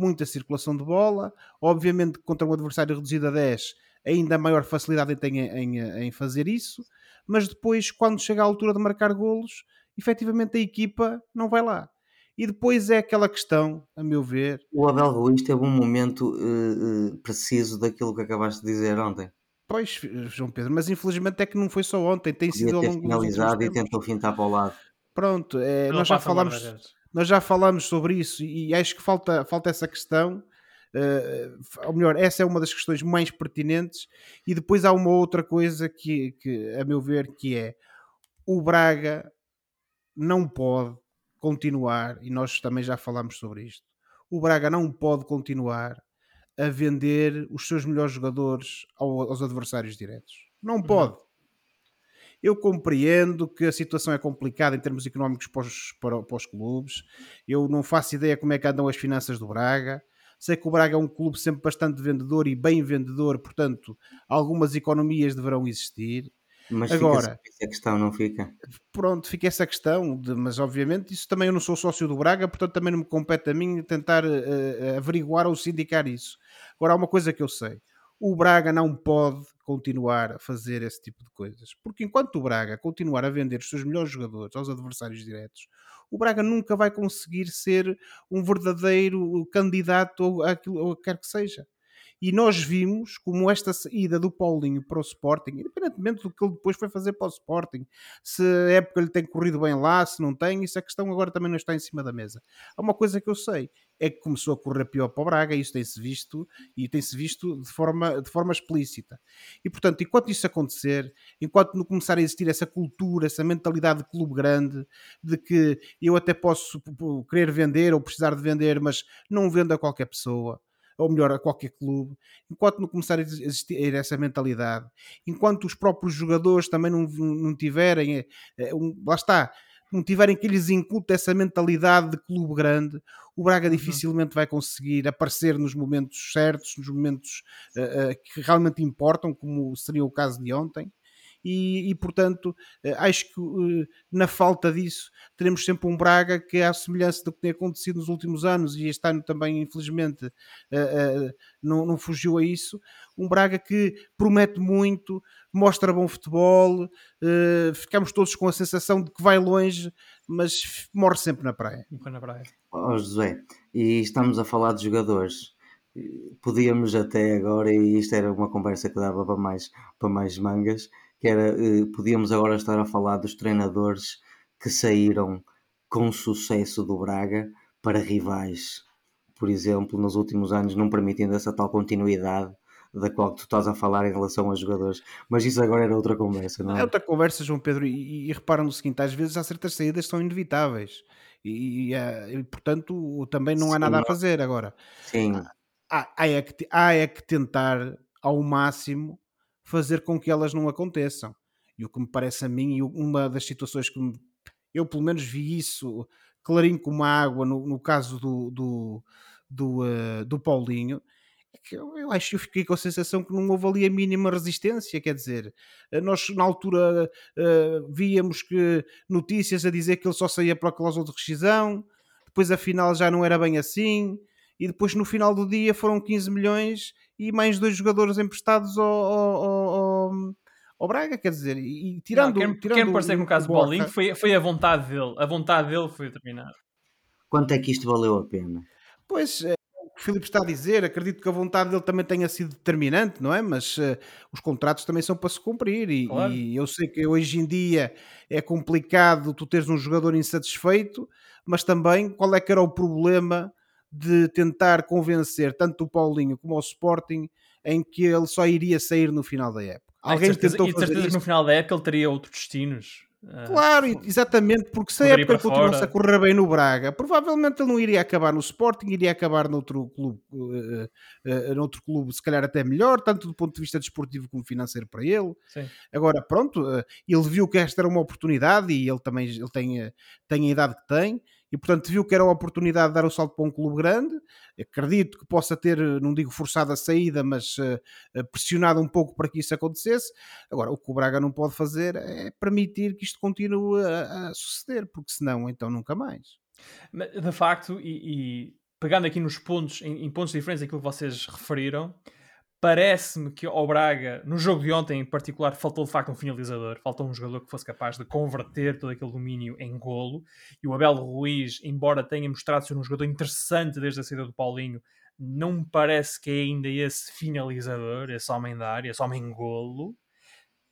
Muita circulação de bola, obviamente contra um adversário reduzido a 10, ainda maior facilidade tem em, em, em fazer isso, mas depois, quando chega à altura de marcar golos, efetivamente a equipa não vai lá. E depois é aquela questão, a meu ver. O Abel Ruiz teve um momento uh, uh, preciso daquilo que acabaste de dizer ontem. Pois, João Pedro, mas infelizmente é que não foi só ontem, tem Podia sido ao longo finalizado e tentou fintar para o lado. Pronto, é, nós já falamos, nós já falamos sobre isso e acho que falta, falta essa questão. Uh, ou melhor, essa é uma das questões mais pertinentes. E depois há uma outra coisa que, que, a meu ver, que é o Braga não pode continuar, e nós também já falamos sobre isto. O Braga não pode continuar a vender os seus melhores jogadores aos adversários diretos. Não uhum. pode. Eu compreendo que a situação é complicada em termos económicos para os, para, para os, clubes. Eu não faço ideia como é que andam as finanças do Braga. Sei que o Braga é um clube sempre bastante vendedor e bem vendedor, portanto, algumas economias deverão existir. Mas Agora, fica a questão, não fica? Pronto, fica essa questão, de, mas obviamente isso também eu não sou sócio do Braga, portanto também não me compete a mim tentar uh, averiguar ou sindicar isso. Agora há uma coisa que eu sei: o Braga não pode continuar a fazer esse tipo de coisas, porque enquanto o Braga continuar a vender os seus melhores jogadores aos adversários diretos, o Braga nunca vai conseguir ser um verdadeiro candidato ou quer que seja. E nós vimos como esta saída do Paulinho para o Sporting, independentemente do que ele depois foi fazer para o Sporting, se a época lhe tem corrido bem lá, se não tem, isso a questão agora também não está em cima da mesa. Há uma coisa que eu sei, é que começou a correr pior para o Braga, e isso tem-se visto, e tem-se visto de forma, de forma explícita. E portanto, enquanto isso acontecer, enquanto não começar a existir essa cultura, essa mentalidade de clube grande, de que eu até posso querer vender ou precisar de vender, mas não vendo a qualquer pessoa, ou melhor, a qualquer clube, enquanto não começar a existir essa mentalidade, enquanto os próprios jogadores também não, não tiverem, é, um, lá está, não tiverem que lhes incute essa mentalidade de clube grande, o Braga uhum. dificilmente vai conseguir aparecer nos momentos certos, nos momentos uh, uh, que realmente importam, como seria o caso de ontem e, e portanto eh, acho que eh, na falta disso teremos sempre um Braga que é à semelhança do que tem acontecido nos últimos anos e este ano também infelizmente eh, não, não fugiu a isso, um Braga que promete muito, mostra bom futebol, ficamos todos com a sensação de que vai longe, mas morre sempre na praia. Na praia. Oh, José, e estamos a falar de jogadores podíamos até agora, e isto era uma conversa que dava para mais, para mais mangas, que era, eh, podíamos agora estar a falar dos treinadores que saíram com sucesso do Braga para rivais, por exemplo, nos últimos anos, não permitindo essa tal continuidade da qual tu estás a falar em relação aos jogadores. Mas isso agora era outra conversa, não é? É outra conversa, João Pedro, e, e reparam no seguinte: às vezes há certas saídas que são inevitáveis e, e, e portanto também não há Sim, nada a fazer agora. Sim. Há, há, é que, há é que tentar ao máximo fazer com que elas não aconteçam. E o que me parece a mim, e uma das situações que me, eu pelo menos vi isso clarinho como a água no, no caso do, do, do, uh, do Paulinho, é que eu, eu, acho que eu fiquei com a sensação que não houve ali a mínima resistência, quer dizer, eh, nós na altura uh, víamos que notícias a dizer que ele só saía para a cláusula de rescisão, depois afinal já não era bem assim, e depois no final do dia foram 15 milhões e mais dois jogadores emprestados ao, ao, ao, ao Braga, quer dizer, e tirando. Não, quer, tirando quer parecer que no caso do Paulinho foi, foi a vontade dele, a vontade dele foi determinada. Quanto é que isto valeu a pena? Pois, é, o que o Filipe está a dizer, acredito que a vontade dele também tenha sido determinante, não é? Mas uh, os contratos também são para se cumprir e, claro. e, eu sei que hoje em dia é complicado tu teres um jogador insatisfeito, mas também qual é que era o problema de tentar convencer tanto o Paulinho como o Sporting em que ele só iria sair no final da época. Alguém certeza, tentou e fazer certeza que no final da época ele teria outros destinos. Ah, claro, uh, exatamente, porque se a época continuasse a correr bem no Braga, provavelmente ele não iria acabar no Sporting, iria acabar noutro clube, uh, uh, noutro clube, se calhar até melhor, tanto do ponto de vista desportivo como financeiro para ele. Sim. Agora, pronto, ele viu que esta era uma oportunidade e ele também ele tem, tem a idade que tem e portanto viu que era uma oportunidade de dar o salto para um clube grande. Acredito que possa ter, não digo forçado a saída, mas uh, pressionado um pouco para que isso acontecesse. Agora, o que o Braga não pode fazer é permitir que isto continue a, a suceder, porque senão, então nunca mais. De facto, e, e pegando aqui nos pontos, em, em pontos diferentes daquilo que vocês referiram, Parece-me que ao Braga, no jogo de ontem em particular, faltou de facto um finalizador, faltou um jogador que fosse capaz de converter todo aquele domínio em golo. E o Abel Ruiz, embora tenha mostrado ser um jogador interessante desde a saída do Paulinho, não me parece que é ainda esse finalizador, esse homem da área, esse homem golo.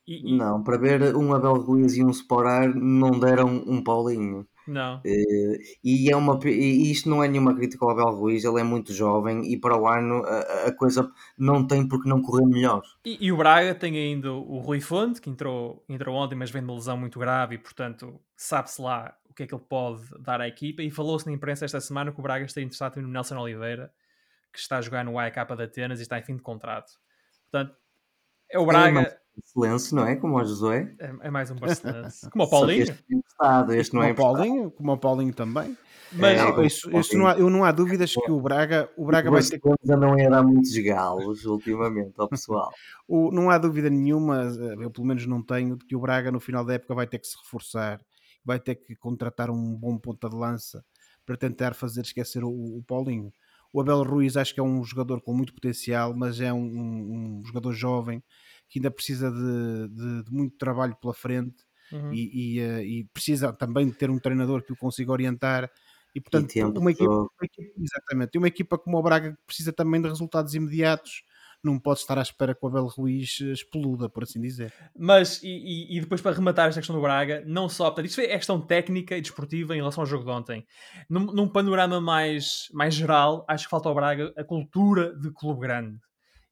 E, e... Não, para ver um Abel Ruiz e um Sporar não deram um Paulinho. Não. Uh, e, é uma, e isto não é nenhuma crítica ao Abel Ruiz, ele é muito jovem e para o ano a, a coisa não tem porque não correr melhor. E, e, o Braga tem ainda o Rui Fonte, que entrou, entrou ontem, mas vem de uma lesão muito grave e, portanto, sabe-se lá o que é que ele pode dar à equipa. E falou-se na imprensa esta semana que o Braga está interessado no Nelson Oliveira, que está a jogar no AEK de Atenas e está em fim de contrato. Portanto, é o Braga. Silêncio, não é? Como o Josué. É, é mais um Barcelense. Como o Paulinho. Este, este não é como é o Paulinho, como o Paulinho também. Mas é, isso, isso não há, eu não há dúvidas que o Braga, o Braga vai ter que. não ia dar muitos galos ultimamente ao pessoal. o, não há dúvida nenhuma, eu pelo menos não tenho, de que o Braga no final da época vai ter que se reforçar, vai ter que contratar um bom ponta de lança para tentar fazer esquecer o, o Paulinho. O Abel Ruiz acho que é um jogador com muito potencial, mas é um, um, um jogador jovem que ainda precisa de, de, de muito trabalho pela frente uhum. e, e, uh, e, precisa também de ter um treinador que o consiga orientar. E portanto, e uma, equipa, uma, equipa, exatamente, uma equipa como o Braga que precisa também de resultados imediatos não pode estar à espera que o Abel Ruiz exploda, por assim dizer. Mas, e, e, depois para rematar esta questão do Braga, não só, portanto, isto é questão técnica e desportiva em relação ao jogo de ontem. Num, num, panorama mais, mais geral, acho que falta ao Braga a cultura de clube grande.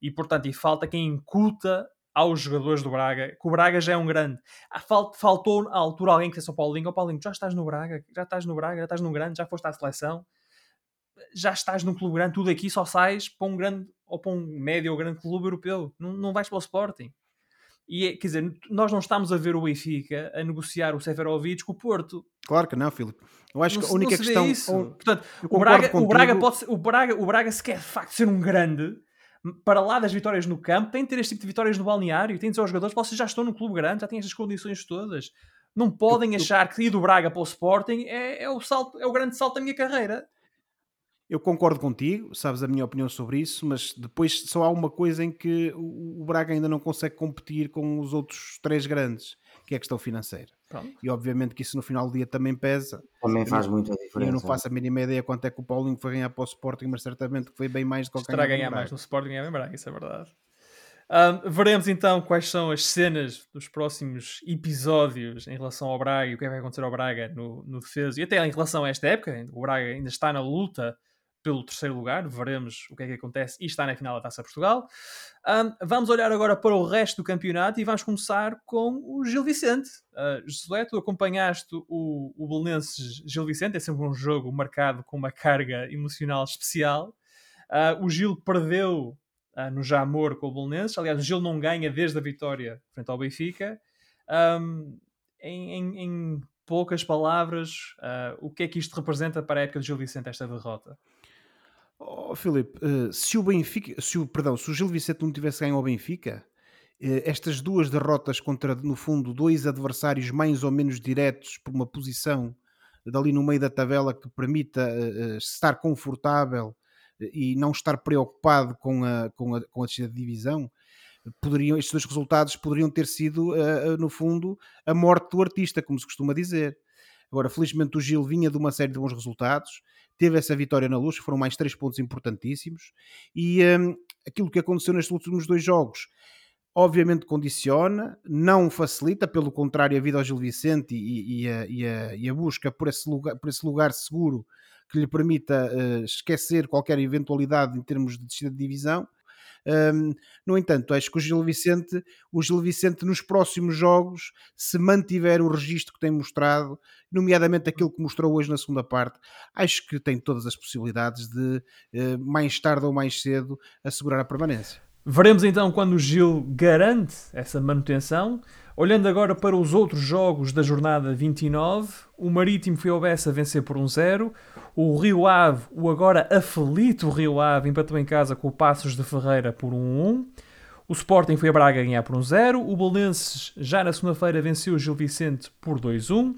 E, portanto, e falta quem incuta aos jogadores do Braga, que o Braga já é um grande. Ah, faltou à altura alguém que disse ao Paulinho, oh, Paulinho, já estás no Braga, já estás no Braga, já estás num grande, já foste à seleção, já estás num clube grande, tudo aqui só sais para um grande ou para um médio ou grande clube europeu, não, não vais para o Sporting. E, é, quer dizer, nós não estamos a ver o Benfica a negociar o Seferovic com o Porto. Claro que não, Filipe. Eu acho não, que a única questão. Isso. Portanto, o Braga, o Braga pode ser, o Braga, o Braga se quer de facto ser um grande, para lá das vitórias no campo, tem de ter este tipo de vitórias no balneário, tem de dizer aos jogadores: vocês já estão no clube grande, já têm estas condições todas. Não podem achar que ir do Braga para o Sporting é, é, o, salto, é o grande salto da minha carreira. Eu concordo contigo, sabes a minha opinião sobre isso, mas depois só há uma coisa em que o Braga ainda não consegue competir com os outros três grandes, que é a questão financeira. Pronto. E obviamente que isso no final do dia também pesa. Também faz eu, muita diferença. Eu não faço a mínima ideia quanto é que o Paulinho foi ganhar para o Sporting, mas certamente que foi bem mais do que Estará a ganhar mais no Sporting e em Braga, isso é verdade. Um, veremos então quais são as cenas dos próximos episódios em relação ao Braga e o que é que vai acontecer ao Braga no, no defesa. E até em relação a esta época, o Braga ainda está na luta pelo terceiro lugar. Veremos o que é que acontece e está na final da Taça Portugal. Um, vamos olhar agora para o resto do campeonato e vamos começar com o Gil Vicente. Uh, Josué, tu acompanhaste o, o Belenenses Gil Vicente, é sempre um jogo marcado com uma carga emocional especial. Uh, o Gil perdeu uh, no Jamor com o Belenenses, aliás, o Gil não ganha desde a vitória frente ao Benfica. Um, em, em, em, poucas palavras, uh, o que é que isto representa para a época de Gil Vicente, esta derrota? Oh, Filipe, uh, se o Benfica, se o, perdão, se o Gil Vicente não tivesse ganho ao Benfica, uh, estas duas derrotas contra, no fundo, dois adversários mais ou menos diretos por uma posição dali no meio da tabela que permita estar confortável e não estar preocupado com a, com a, com a de divisão, poderiam, estes dois resultados poderiam ter sido, no fundo, a morte do artista, como se costuma dizer. Agora, felizmente, o Gil vinha de uma série de bons resultados, teve essa vitória na luz, foram mais três pontos importantíssimos, e um, aquilo que aconteceu nestes últimos dois jogos obviamente condiciona, não facilita, pelo contrário, a vida ao Gil Vicente e, e, a, e, a, e a, busca por esse lugar, por esse lugar seguro que lhe permita uh, esquecer qualquer eventualidade em termos de descida de divisão. Um, no entanto, acho que o Gil Vicente, o Gil Vicente nos próximos jogos, se mantiver o registro que tem mostrado, nomeadamente aquilo que mostrou hoje na segunda parte, acho que tem todas as possibilidades de, uh, mais tarde ou mais cedo, assegurar a permanência. Veremos então quando o Gil garante essa manutenção. Olhando agora para os outros jogos da jornada 29, o Marítimo foi ao Bessa vencer por 1-0. O Rio Ave, o agora aflito Rio Ave, empatou em casa com o Passos de Ferreira por 1-1. O Sporting foi a Braga ganhar por 1-0. O Belenenses, já na segunda-feira, venceu o Gil Vicente por 2-1.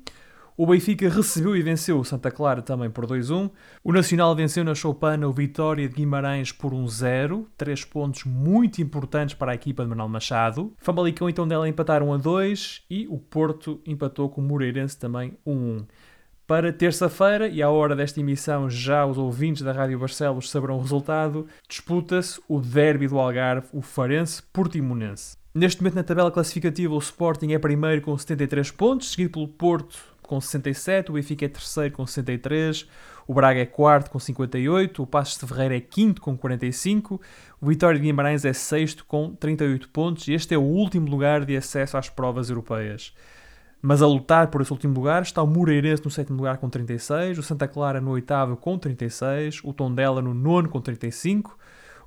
O Benfica recebeu e venceu o Santa Clara também por 2-1. O Nacional venceu na Choupana o Vitória de Guimarães por 1-0. Três pontos muito importantes para a equipa de Manuel Machado. Famalicão então dela empataram a 2 e o Porto empatou com o Moreirense também 1-1. Para terça-feira, e à hora desta emissão já os ouvintes da Rádio Barcelos saberão o resultado, disputa-se o derby do Algarve, o Farense Portimonense. Neste momento na tabela classificativa o Sporting é primeiro com 73 pontos, seguido pelo Porto com 67, o Benfica é terceiro com 63, o Braga é quarto com 58, o Passos de Ferreira é quinto com 45, o Vitória de Guimarães é sexto com 38 pontos e este é o último lugar de acesso às provas europeias. Mas a lutar por esse último lugar está o Moreirense no sétimo lugar com 36, o Santa Clara no oitavo com 36, o Tondela no nono com 35,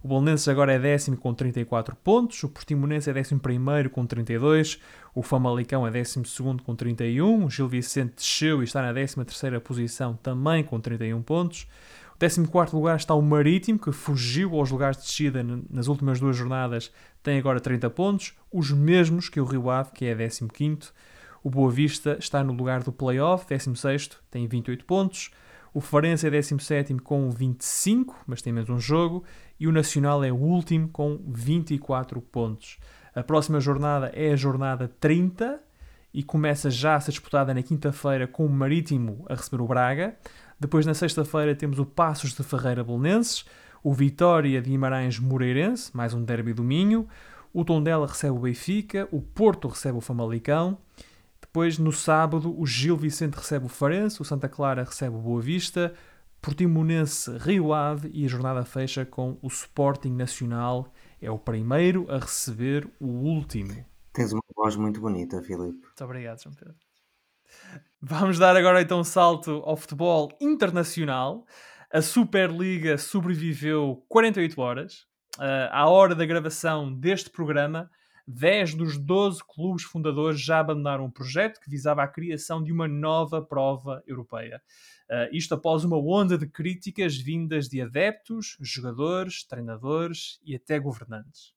O Bolonenses agora é décimo com 34 pontos, o Portimonense é décimo primeiro com 32, o Famalicão é décimo segundo com 31, o Gil Vicente desceu e está na décima terceira posição também com 31 pontos. O 14 lugar está o Marítimo, que fugiu aos lugares de descida nas últimas duas jornadas, tem agora 30 pontos, os mesmos que o Rio Ave, que é 15 o Boa Vista está no lugar do playoff, 16, tem 28 pontos. O Farense é 17 com 25, mas tem menos um jogo. E o Nacional é o último com 24 pontos. A próxima jornada é a jornada 30 e começa já a ser disputada na quinta-feira com o Marítimo a receber o Braga. Depois, na sexta-feira, temos o Passos de Ferreira Belenenses, o Vitória de Guimarães Moreirense, mais um derby do Minho. O Tondela recebe o Benfica, o Porto recebe o Famalicão depois, no sábado, o Gil Vicente recebe o Farense, o Santa Clara recebe o Boa Vista, Portimonense Rio Ave e a jornada fecha com o Sporting Nacional. É o primeiro a receber o último. Tens uma voz muito bonita, Filipe. Muito obrigado, João Pedro. Vamos dar agora então um salto ao futebol internacional. A Superliga sobreviveu 48 horas. Uh, à hora da gravação deste programa, 10 dos 12 clubes fundadores já abandonaram um projeto que visava a criação de uma nova prova europeia. Uh, isto após uma onda de críticas vindas de adeptos, jogadores, treinadores e até governantes.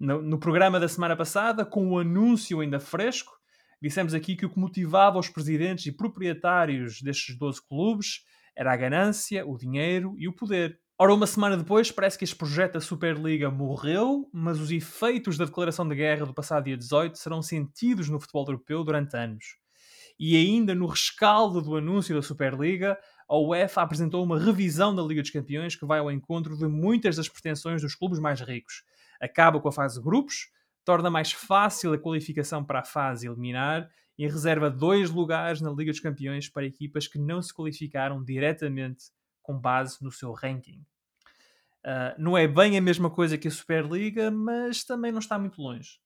No, no programa da semana passada, com o anúncio ainda fresco, dissemos aqui que o que motivava os presidentes e proprietários destes 12 clubes era a ganância, o dinheiro e o poder. Ora, uma semana depois, parece que este projeto da Superliga morreu, mas os efeitos da declaração de guerra do passado dia 18 serão sentidos no futebol europeu durante anos. E ainda no rescaldo do anúncio da Superliga, a UEFA apresentou uma revisão da Liga dos Campeões que vai ao encontro de muitas das pretensões dos clubes mais ricos. Acaba com a fase de grupos, torna mais fácil a qualificação para a fase eliminar e reserva dois lugares na Liga dos Campeões para equipas que não se qualificaram diretamente com base no seu ranking. Uh, não é bem a mesma coisa que a Superliga, mas também não está muito longe.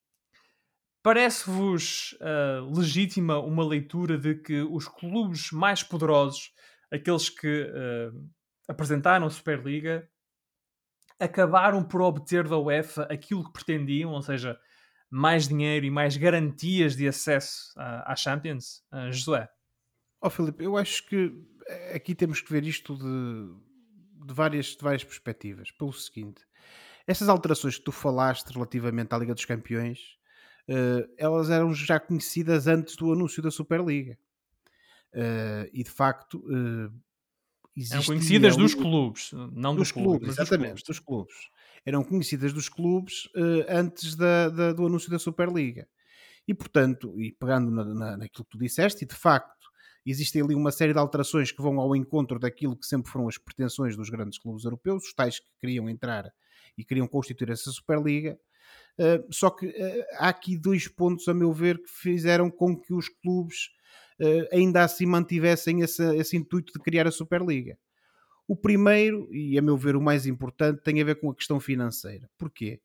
Parece-vos uh, legítima uma leitura de que os clubes mais poderosos, aqueles que uh, apresentaram a Superliga, acabaram por obter da UEFA aquilo que pretendiam, ou seja, mais dinheiro e mais garantias de acesso à Champions? Josué? Ó oh, Filipe, eu acho que aqui temos que ver isto de, de, várias, de várias perspectivas. Pelo seguinte, essas alterações que tu falaste relativamente à Liga dos Campeões, uh, elas eram já conhecidas antes do anúncio da Superliga. Uh, e de facto, uh, eram conhecidas dos clubes, não dos, dos clubes, clubes exatamente, dos clubes. dos clubes. Eram conhecidas dos clubes uh, antes da, da, do anúncio da Superliga. E portanto, e pegando na, na, naquilo que tu disseste, e de facto, existem ali uma série de alterações que vão ao encontro daquilo que sempre foram as pretensões dos grandes clubes europeus, os tais que queriam entrar e queriam constituir essa Superliga. Uh, só que uh, há aqui dois pontos, a meu ver, que fizeram com que os clubes uh, ainda assim mantivessem esse, esse intuito de criar a Superliga. O primeiro, e a meu ver o mais importante, tem a ver com a questão financeira. Porquê?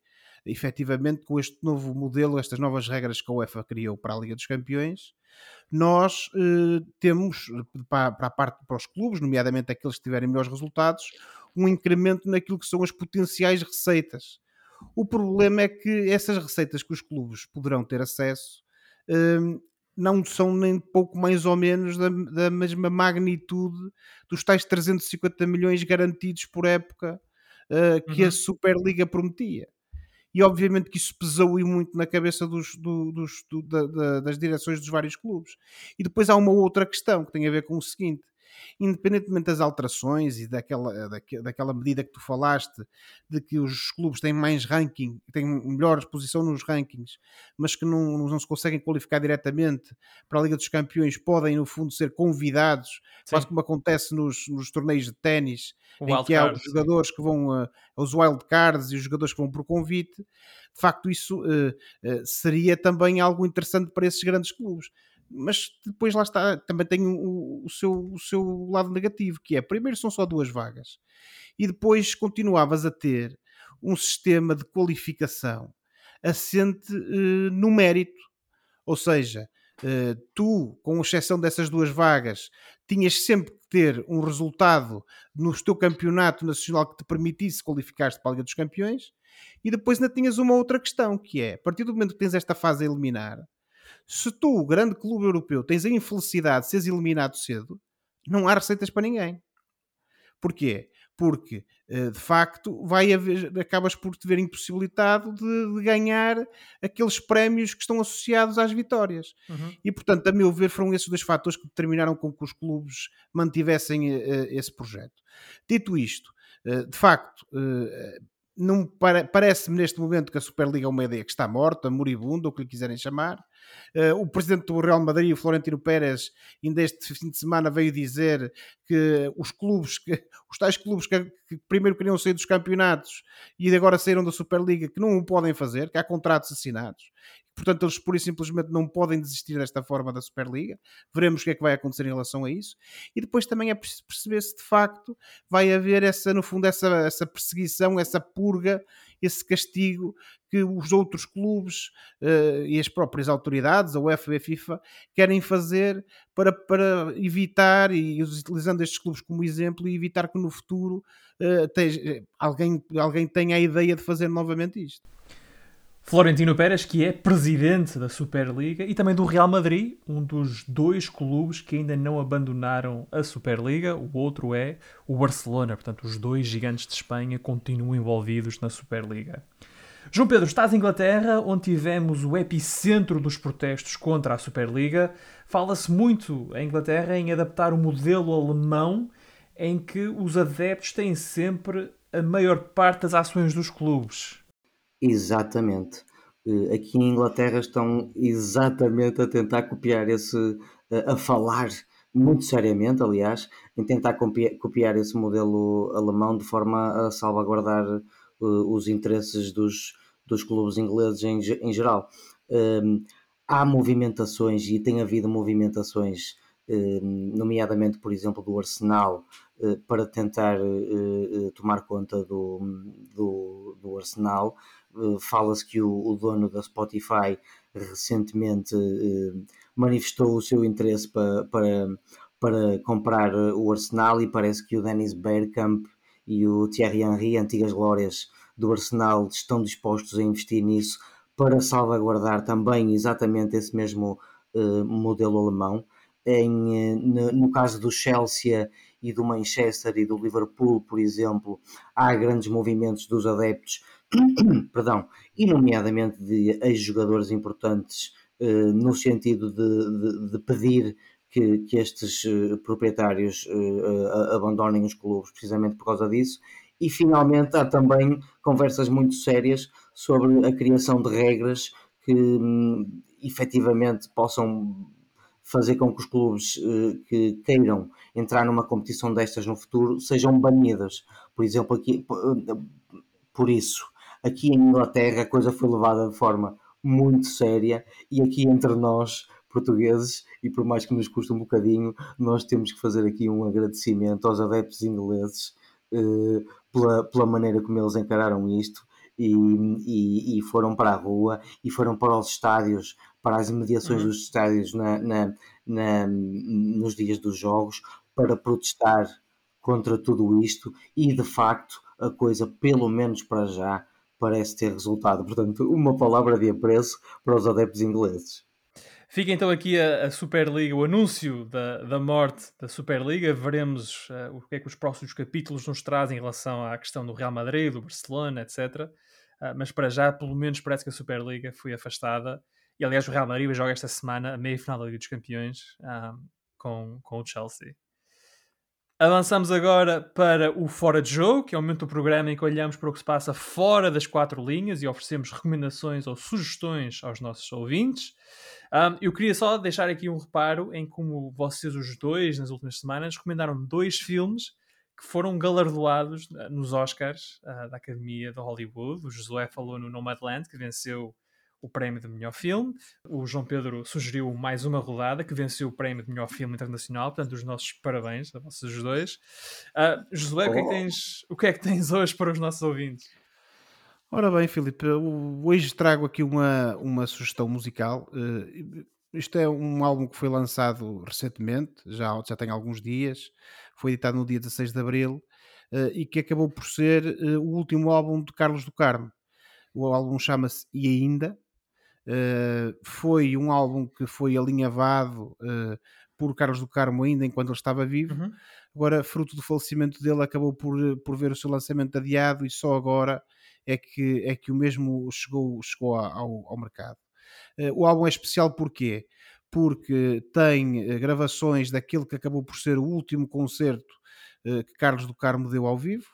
Efetivamente com este novo modelo, estas novas regras que a UEFA criou para a Liga dos Campeões, nós eh, temos para, para, a parte para os clubes, nomeadamente aqueles que tiverem melhores resultados, um incremento naquilo que são as potenciais receitas. O problema é que essas receitas que os clubes poderão ter acesso eh, não são nem pouco mais ou menos da, da, mesma magnitude dos tais 350 milhões garantidos por época uh, que uhum. a Superliga prometia e obviamente que isso pesou e muito na cabeça dos, do, dos, do, da, da, das direções dos vários clubes. E depois há uma outra questão que tem a ver com o seguinte: independentemente das alterações e daquela, daquela medida que tu falaste, de que os clubes têm mais ranking, têm melhor posição nos rankings, mas que não, não se conseguem qualificar diretamente para a Liga dos Campeões, podem no fundo ser convidados, Sim. quase como acontece nos, nos torneios de ténis, em que há os jogadores que vão, uh, os wildcards e os jogadores que vão por convite. De facto, isso uh, uh, seria também algo interessante para esses grandes clubes mas depois lá está, também tem o, o, seu, o seu lado negativo, que é primeiro são só duas vagas, e depois continuavas a ter um sistema de qualificação assente uh, no mérito, ou seja, uh, tu, com exceção dessas duas vagas, tinhas sempre que ter um resultado no teu campeonato nacional que te permitisse qualificar-te para a Liga dos Campeões. E depois ainda tinhas uma outra questão, que é, a partir do momento que tens esta fase a eliminar, se tu, grande clube europeu, tens a infelicidade de seres eliminado cedo, não há receitas para ninguém. Porquê? Porque, eh, de facto, vai haver, acabas por te ver impossibilitado de, de ganhar aqueles prémios que estão associados às vitórias. Uhum. E, portanto, a meu ver, foram esses dois fatores que determinaram com que os clubes mantivessem uh, esse projeto. Dito isto, de facto, não parece-me neste momento que a Superliga é uma ideia que está morta, moribunda, o que lhe quiserem chamar. Uh, o presidente do Real Madrid, o Florentino Pérez, ainda este fim de semana veio dizer que os clubes, que, os tais clubes que, que, primeiro queriam sair dos campeonatos e agora saíram da Superliga, que não o podem fazer, que há contratos assinados portanto eles pura e simplesmente não podem desistir desta forma da Superliga. Veremos o que é que vai acontecer em relação a isso. E depois também é preciso perceber se de facto vai haver essa, no fundo, essa, essa perseguição, essa purga, esse castigo que os outros clubes uh, e as próprias autoridades, a UEFA e a FIFA, querem fazer para, para evitar, e utilizando estes clubes como exemplo, e evitar que no futuro uh, alguém, alguém tenha a ideia de fazer novamente isto. Florentino Pérez, que é presidente da Superliga e também do Real Madrid, um dos dois clubes que ainda não abandonaram a Superliga, o outro é o Barcelona. Portanto, os dois gigantes de Espanha continuam envolvidos na Superliga. João Pedro, estás em Inglaterra, onde tivemos o epicentro dos protestos contra a Superliga. Fala-se muito em Inglaterra em adaptar o modelo alemão, em que os adeptos têm sempre a maior parte das ações dos clubes. Exatamente. Eh, aqui em Inglaterra estão exatamente a tentar copiar esse, a falar muito seriamente, aliás, em tentar copiar esse modelo alemão de forma a salvaguardar uh, os interesses dos, dos clubes ingleses em, em geral. Um, há movimentações e tem havido movimentações, um, nomeadamente, por exemplo, do Arsenal, para tentar tomar conta do, do, do Arsenal. Eh, fala-se que o, o, dono da Spotify recentemente eh, manifestou o seu interesse para, para, para comprar o Arsenal e parece que o Dennis Bergkamp e o Thierry Henry, antigas glórias do Arsenal, estão dispostos a investir nisso para salvaguardar também exatamente esse mesmo modelo alemão. Em, no, no, caso do Chelsea e do Manchester e do Liverpool, por exemplo, há grandes movimentos dos adeptos perdão, e nomeadamente de ex-jogadores importantes, eh, no sentido de, de, de pedir que, que estes eh, proprietários eh, abandonem os clubes precisamente por causa disso. E finalmente há também conversas muito sérias sobre a criação de regras que hum, efetivamente possam fazer com que os clubes que queiram entrar numa competição destas no futuro sejam banidas. Por exemplo, aqui, por isso, Aqui em Inglaterra a coisa foi levada de forma muito séria e aqui entre nós portugueses e por mais que nos custe um bocadinho nós temos que fazer aqui um agradecimento aos adeptos ingleses eh, pela, pela maneira como eles encararam isto e, e, e, foram para a rua e foram para os estádios para as imediações uhum. dos estádios na, na, na, nos dias dos jogos para protestar contra tudo isto e de facto a coisa pelo menos para já parece ter resultado. Portanto, uma palavra de apreço para os adeptos ingleses. Fica então aqui a, a, Superliga, o anúncio da, da morte da Superliga. Veremos uh, o que é que os próximos capítulos nos trazem em relação à questão do Real Madrid, do Barcelona, etc. Uh, eh, mas para já, pelo menos, parece que a Superliga foi afastada. E aliás, o Real Madrid joga esta semana a meia final da Liga dos Campeões uh, com, com o Chelsea. Avançamos agora para o Fora de Jogo, que é o momento do programa em que olhamos para o que se passa fora das quatro linhas e oferecemos recomendações ou sugestões aos nossos ouvintes. Um, eu queria só deixar aqui um reparo em como vocês, os dois, nas últimas semanas, recomendaram dois filmes que foram galardoados nos Oscars uh, da Academia de Hollywood. O Josué falou no Nomadland, que venceu o prémio de melhor filme. O João Pedro sugeriu mais uma rodada que venceu o prémio de melhor filme internacional. Portanto, os nossos parabéns a vocês dois. Uh, Josué, oh. o, que é que tens, o que é que tens hoje para os nossos ouvintes? Ora bem, Filipe, hoje trago aqui uma, uma sugestão musical. Uh, Isto é um álbum que foi lançado recentemente, já, já tem alguns dias, foi editado no dia 16 de Abril uh, e que acabou por ser uh, o último álbum de Carlos do Carmo. O álbum chama-se E Ainda. Uh, foi um álbum que foi alinhavado por Carlos do Carmo ainda enquanto ele estava vivo. Uhum. Agora, fruto do falecimento dele, acabou por, por ver o seu lançamento adiado e só agora é que, é que o mesmo chegou, chegou ao, ao mercado. o álbum é especial porquê? Porque tem gravações daquele que acabou por ser o último concerto eh, que Carlos do Carmo deu ao vivo,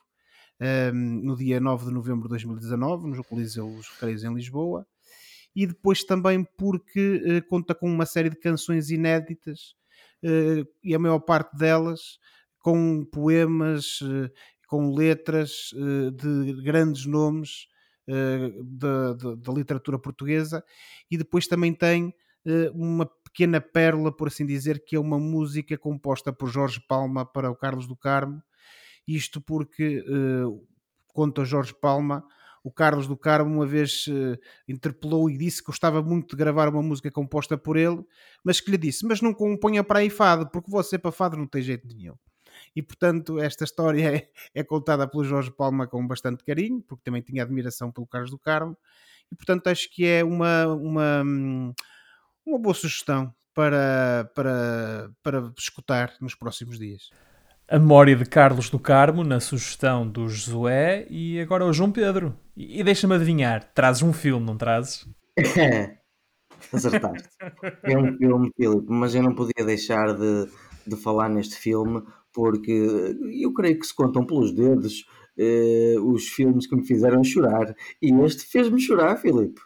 ehm, no dia 9 de novembro de 2019, nos Coliseus Recreios em Lisboa, e depois também porque eh, conta com uma série de canções inéditas eh, e a maior parte delas com poemas, com letras de grandes nomes da, da, da literatura portuguesa, e depois também tem uma pequena pérola, por assim dizer, que é uma música composta por Jorge Palma para o Carlos do Carmo. Isto porque, uh, conta Jorge Palma, o Carlos do Carmo uma vez uh, interpelou e disse que gostava muito de gravar uma música composta por ele, mas que lhe disse: Mas não componha para aí fado, porque você para fado não tem jeito nenhum. E portanto, esta história é, é contada pelo Jorge Palma com bastante carinho, porque também tinha admiração pelo Carlos do Carmo, e portanto acho que é uma, uma, uma boa sugestão para, para, para escutar nos próximos dias. A memória de Carlos do Carmo na sugestão do Josué e agora o João Pedro. E, e deixa-me adivinhar, trazes um filme, não trazes? É, acertaste. É um filme, Filipe, mas eu não podia deixar de, de falar neste filme porque eu creio que se contam pelos dedos eh, os filmes que me fizeram chorar e este fez-me chorar, Filipe.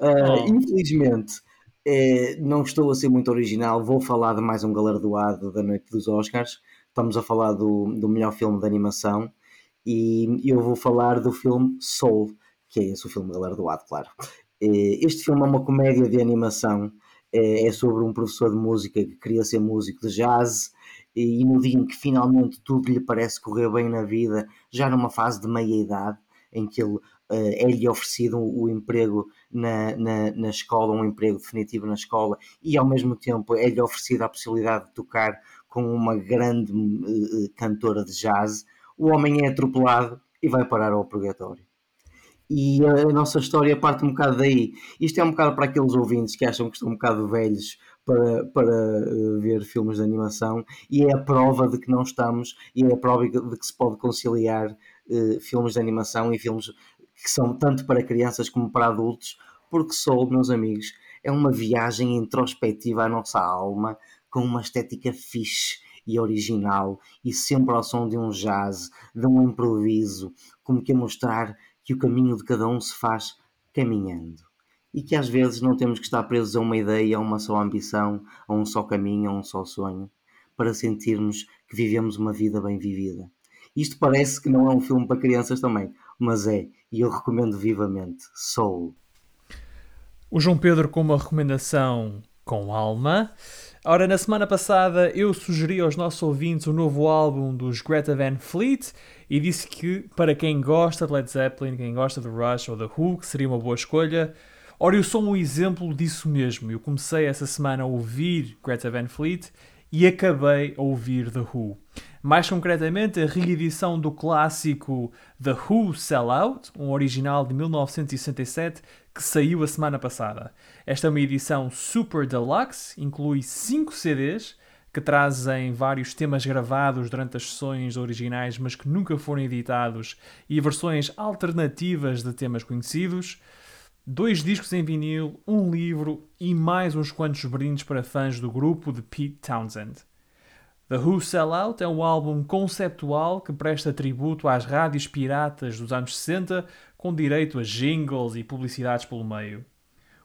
Uh, oh. Infelizmente, é, não estou a ser muito original, vou falar de mais um galardoado da noite dos Oscars. Estamos a falar do, do melhor filme de animação e eu vou falar do filme Soul, que é esse o filme galardoado, claro. É, este filme é uma comédia de animação, é, é sobre um professor de música que queria ser músico de jazz e no dia em que finalmente tudo lhe parece correr bem na vida, já numa fase de meia idade, em que ele eh, é-lhe oferecido o emprego na, na, na, escola, um emprego definitivo na escola, e ao mesmo tempo é-lhe oferecida a possibilidade de tocar com uma grande uh, cantora de jazz. O homem é atropelado e vai parar ao purgatório. E a, a nossa história parte um bocado daí. Isto é um bocado para aqueles ouvintes que acham que estão um bocado velhos para, para uh, ver filmes de animação, e é a prova de que não estamos, e é a prova de que se pode conciliar uh, filmes de animação e filmes que são tanto para crianças como para adultos, porque Soul, meus amigos, é uma viagem introspectiva à nossa alma, com uma estética fixe e original, e sempre ao som de um jazz, de um improviso, como que a mostrar que o caminho de cada um se faz caminhando. E que às vezes não temos que estar presos a uma ideia, a uma só ambição, a um só caminho, a um só sonho, para sentirmos que vivemos uma vida bem vivida. Isto parece que não é um filme para crianças também, mas é, e eu recomendo vivamente, Soul. O João Pedro com uma recomendação com alma. Ora, na semana passada eu sugeri aos nossos ouvintes o novo álbum dos Greta Van Fleet e disse que para quem gosta de Led Zeppelin, quem gosta de Rush ou The Who, seria uma boa escolha. Ora, eu sou um exemplo disso mesmo. Eu comecei essa semana a ouvir Greta Van Fleet e acabei a ouvir The Who. Mais concretamente, a reedição do clássico The Who Sell Out, um original de 1967 que saiu a semana passada. Esta é uma edição super deluxe, inclui 5 CDs que trazem vários temas gravados durante as sessões originais, mas que nunca foram editados, e versões alternativas de temas conhecidos. Dois discos em vinil, um livro e mais uns quantos brindes para fãs do grupo de Pete Townsend. The Who Sell Out é um álbum conceptual que presta tributo às rádios piratas dos anos 60, com direito a jingles e publicidades pelo meio.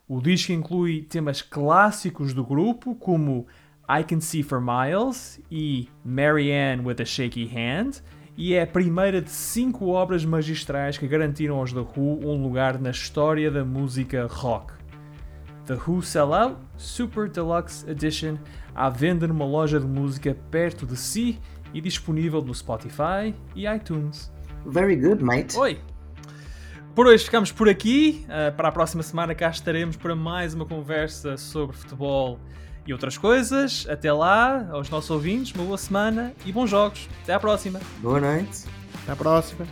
O disco inclui temas clássicos do grupo, como I Can See for Miles e Marianne with a Shaky Hand, e é a primeira de cinco obras magistrais que garantiram aos The Who um lugar na história da música rock. The Who Sell Out Super Deluxe Edition à venda numa loja de música perto de si e disponível no Spotify e iTunes. Very good, mate. Oi! Por hoje ficamos por aqui. Uh, para a próxima semana cá estaremos para mais uma conversa sobre futebol e outras coisas. Até lá, aos nossos ouvintes, uma boa semana e bons jogos. Até à próxima. Boa noite. Até à próxima.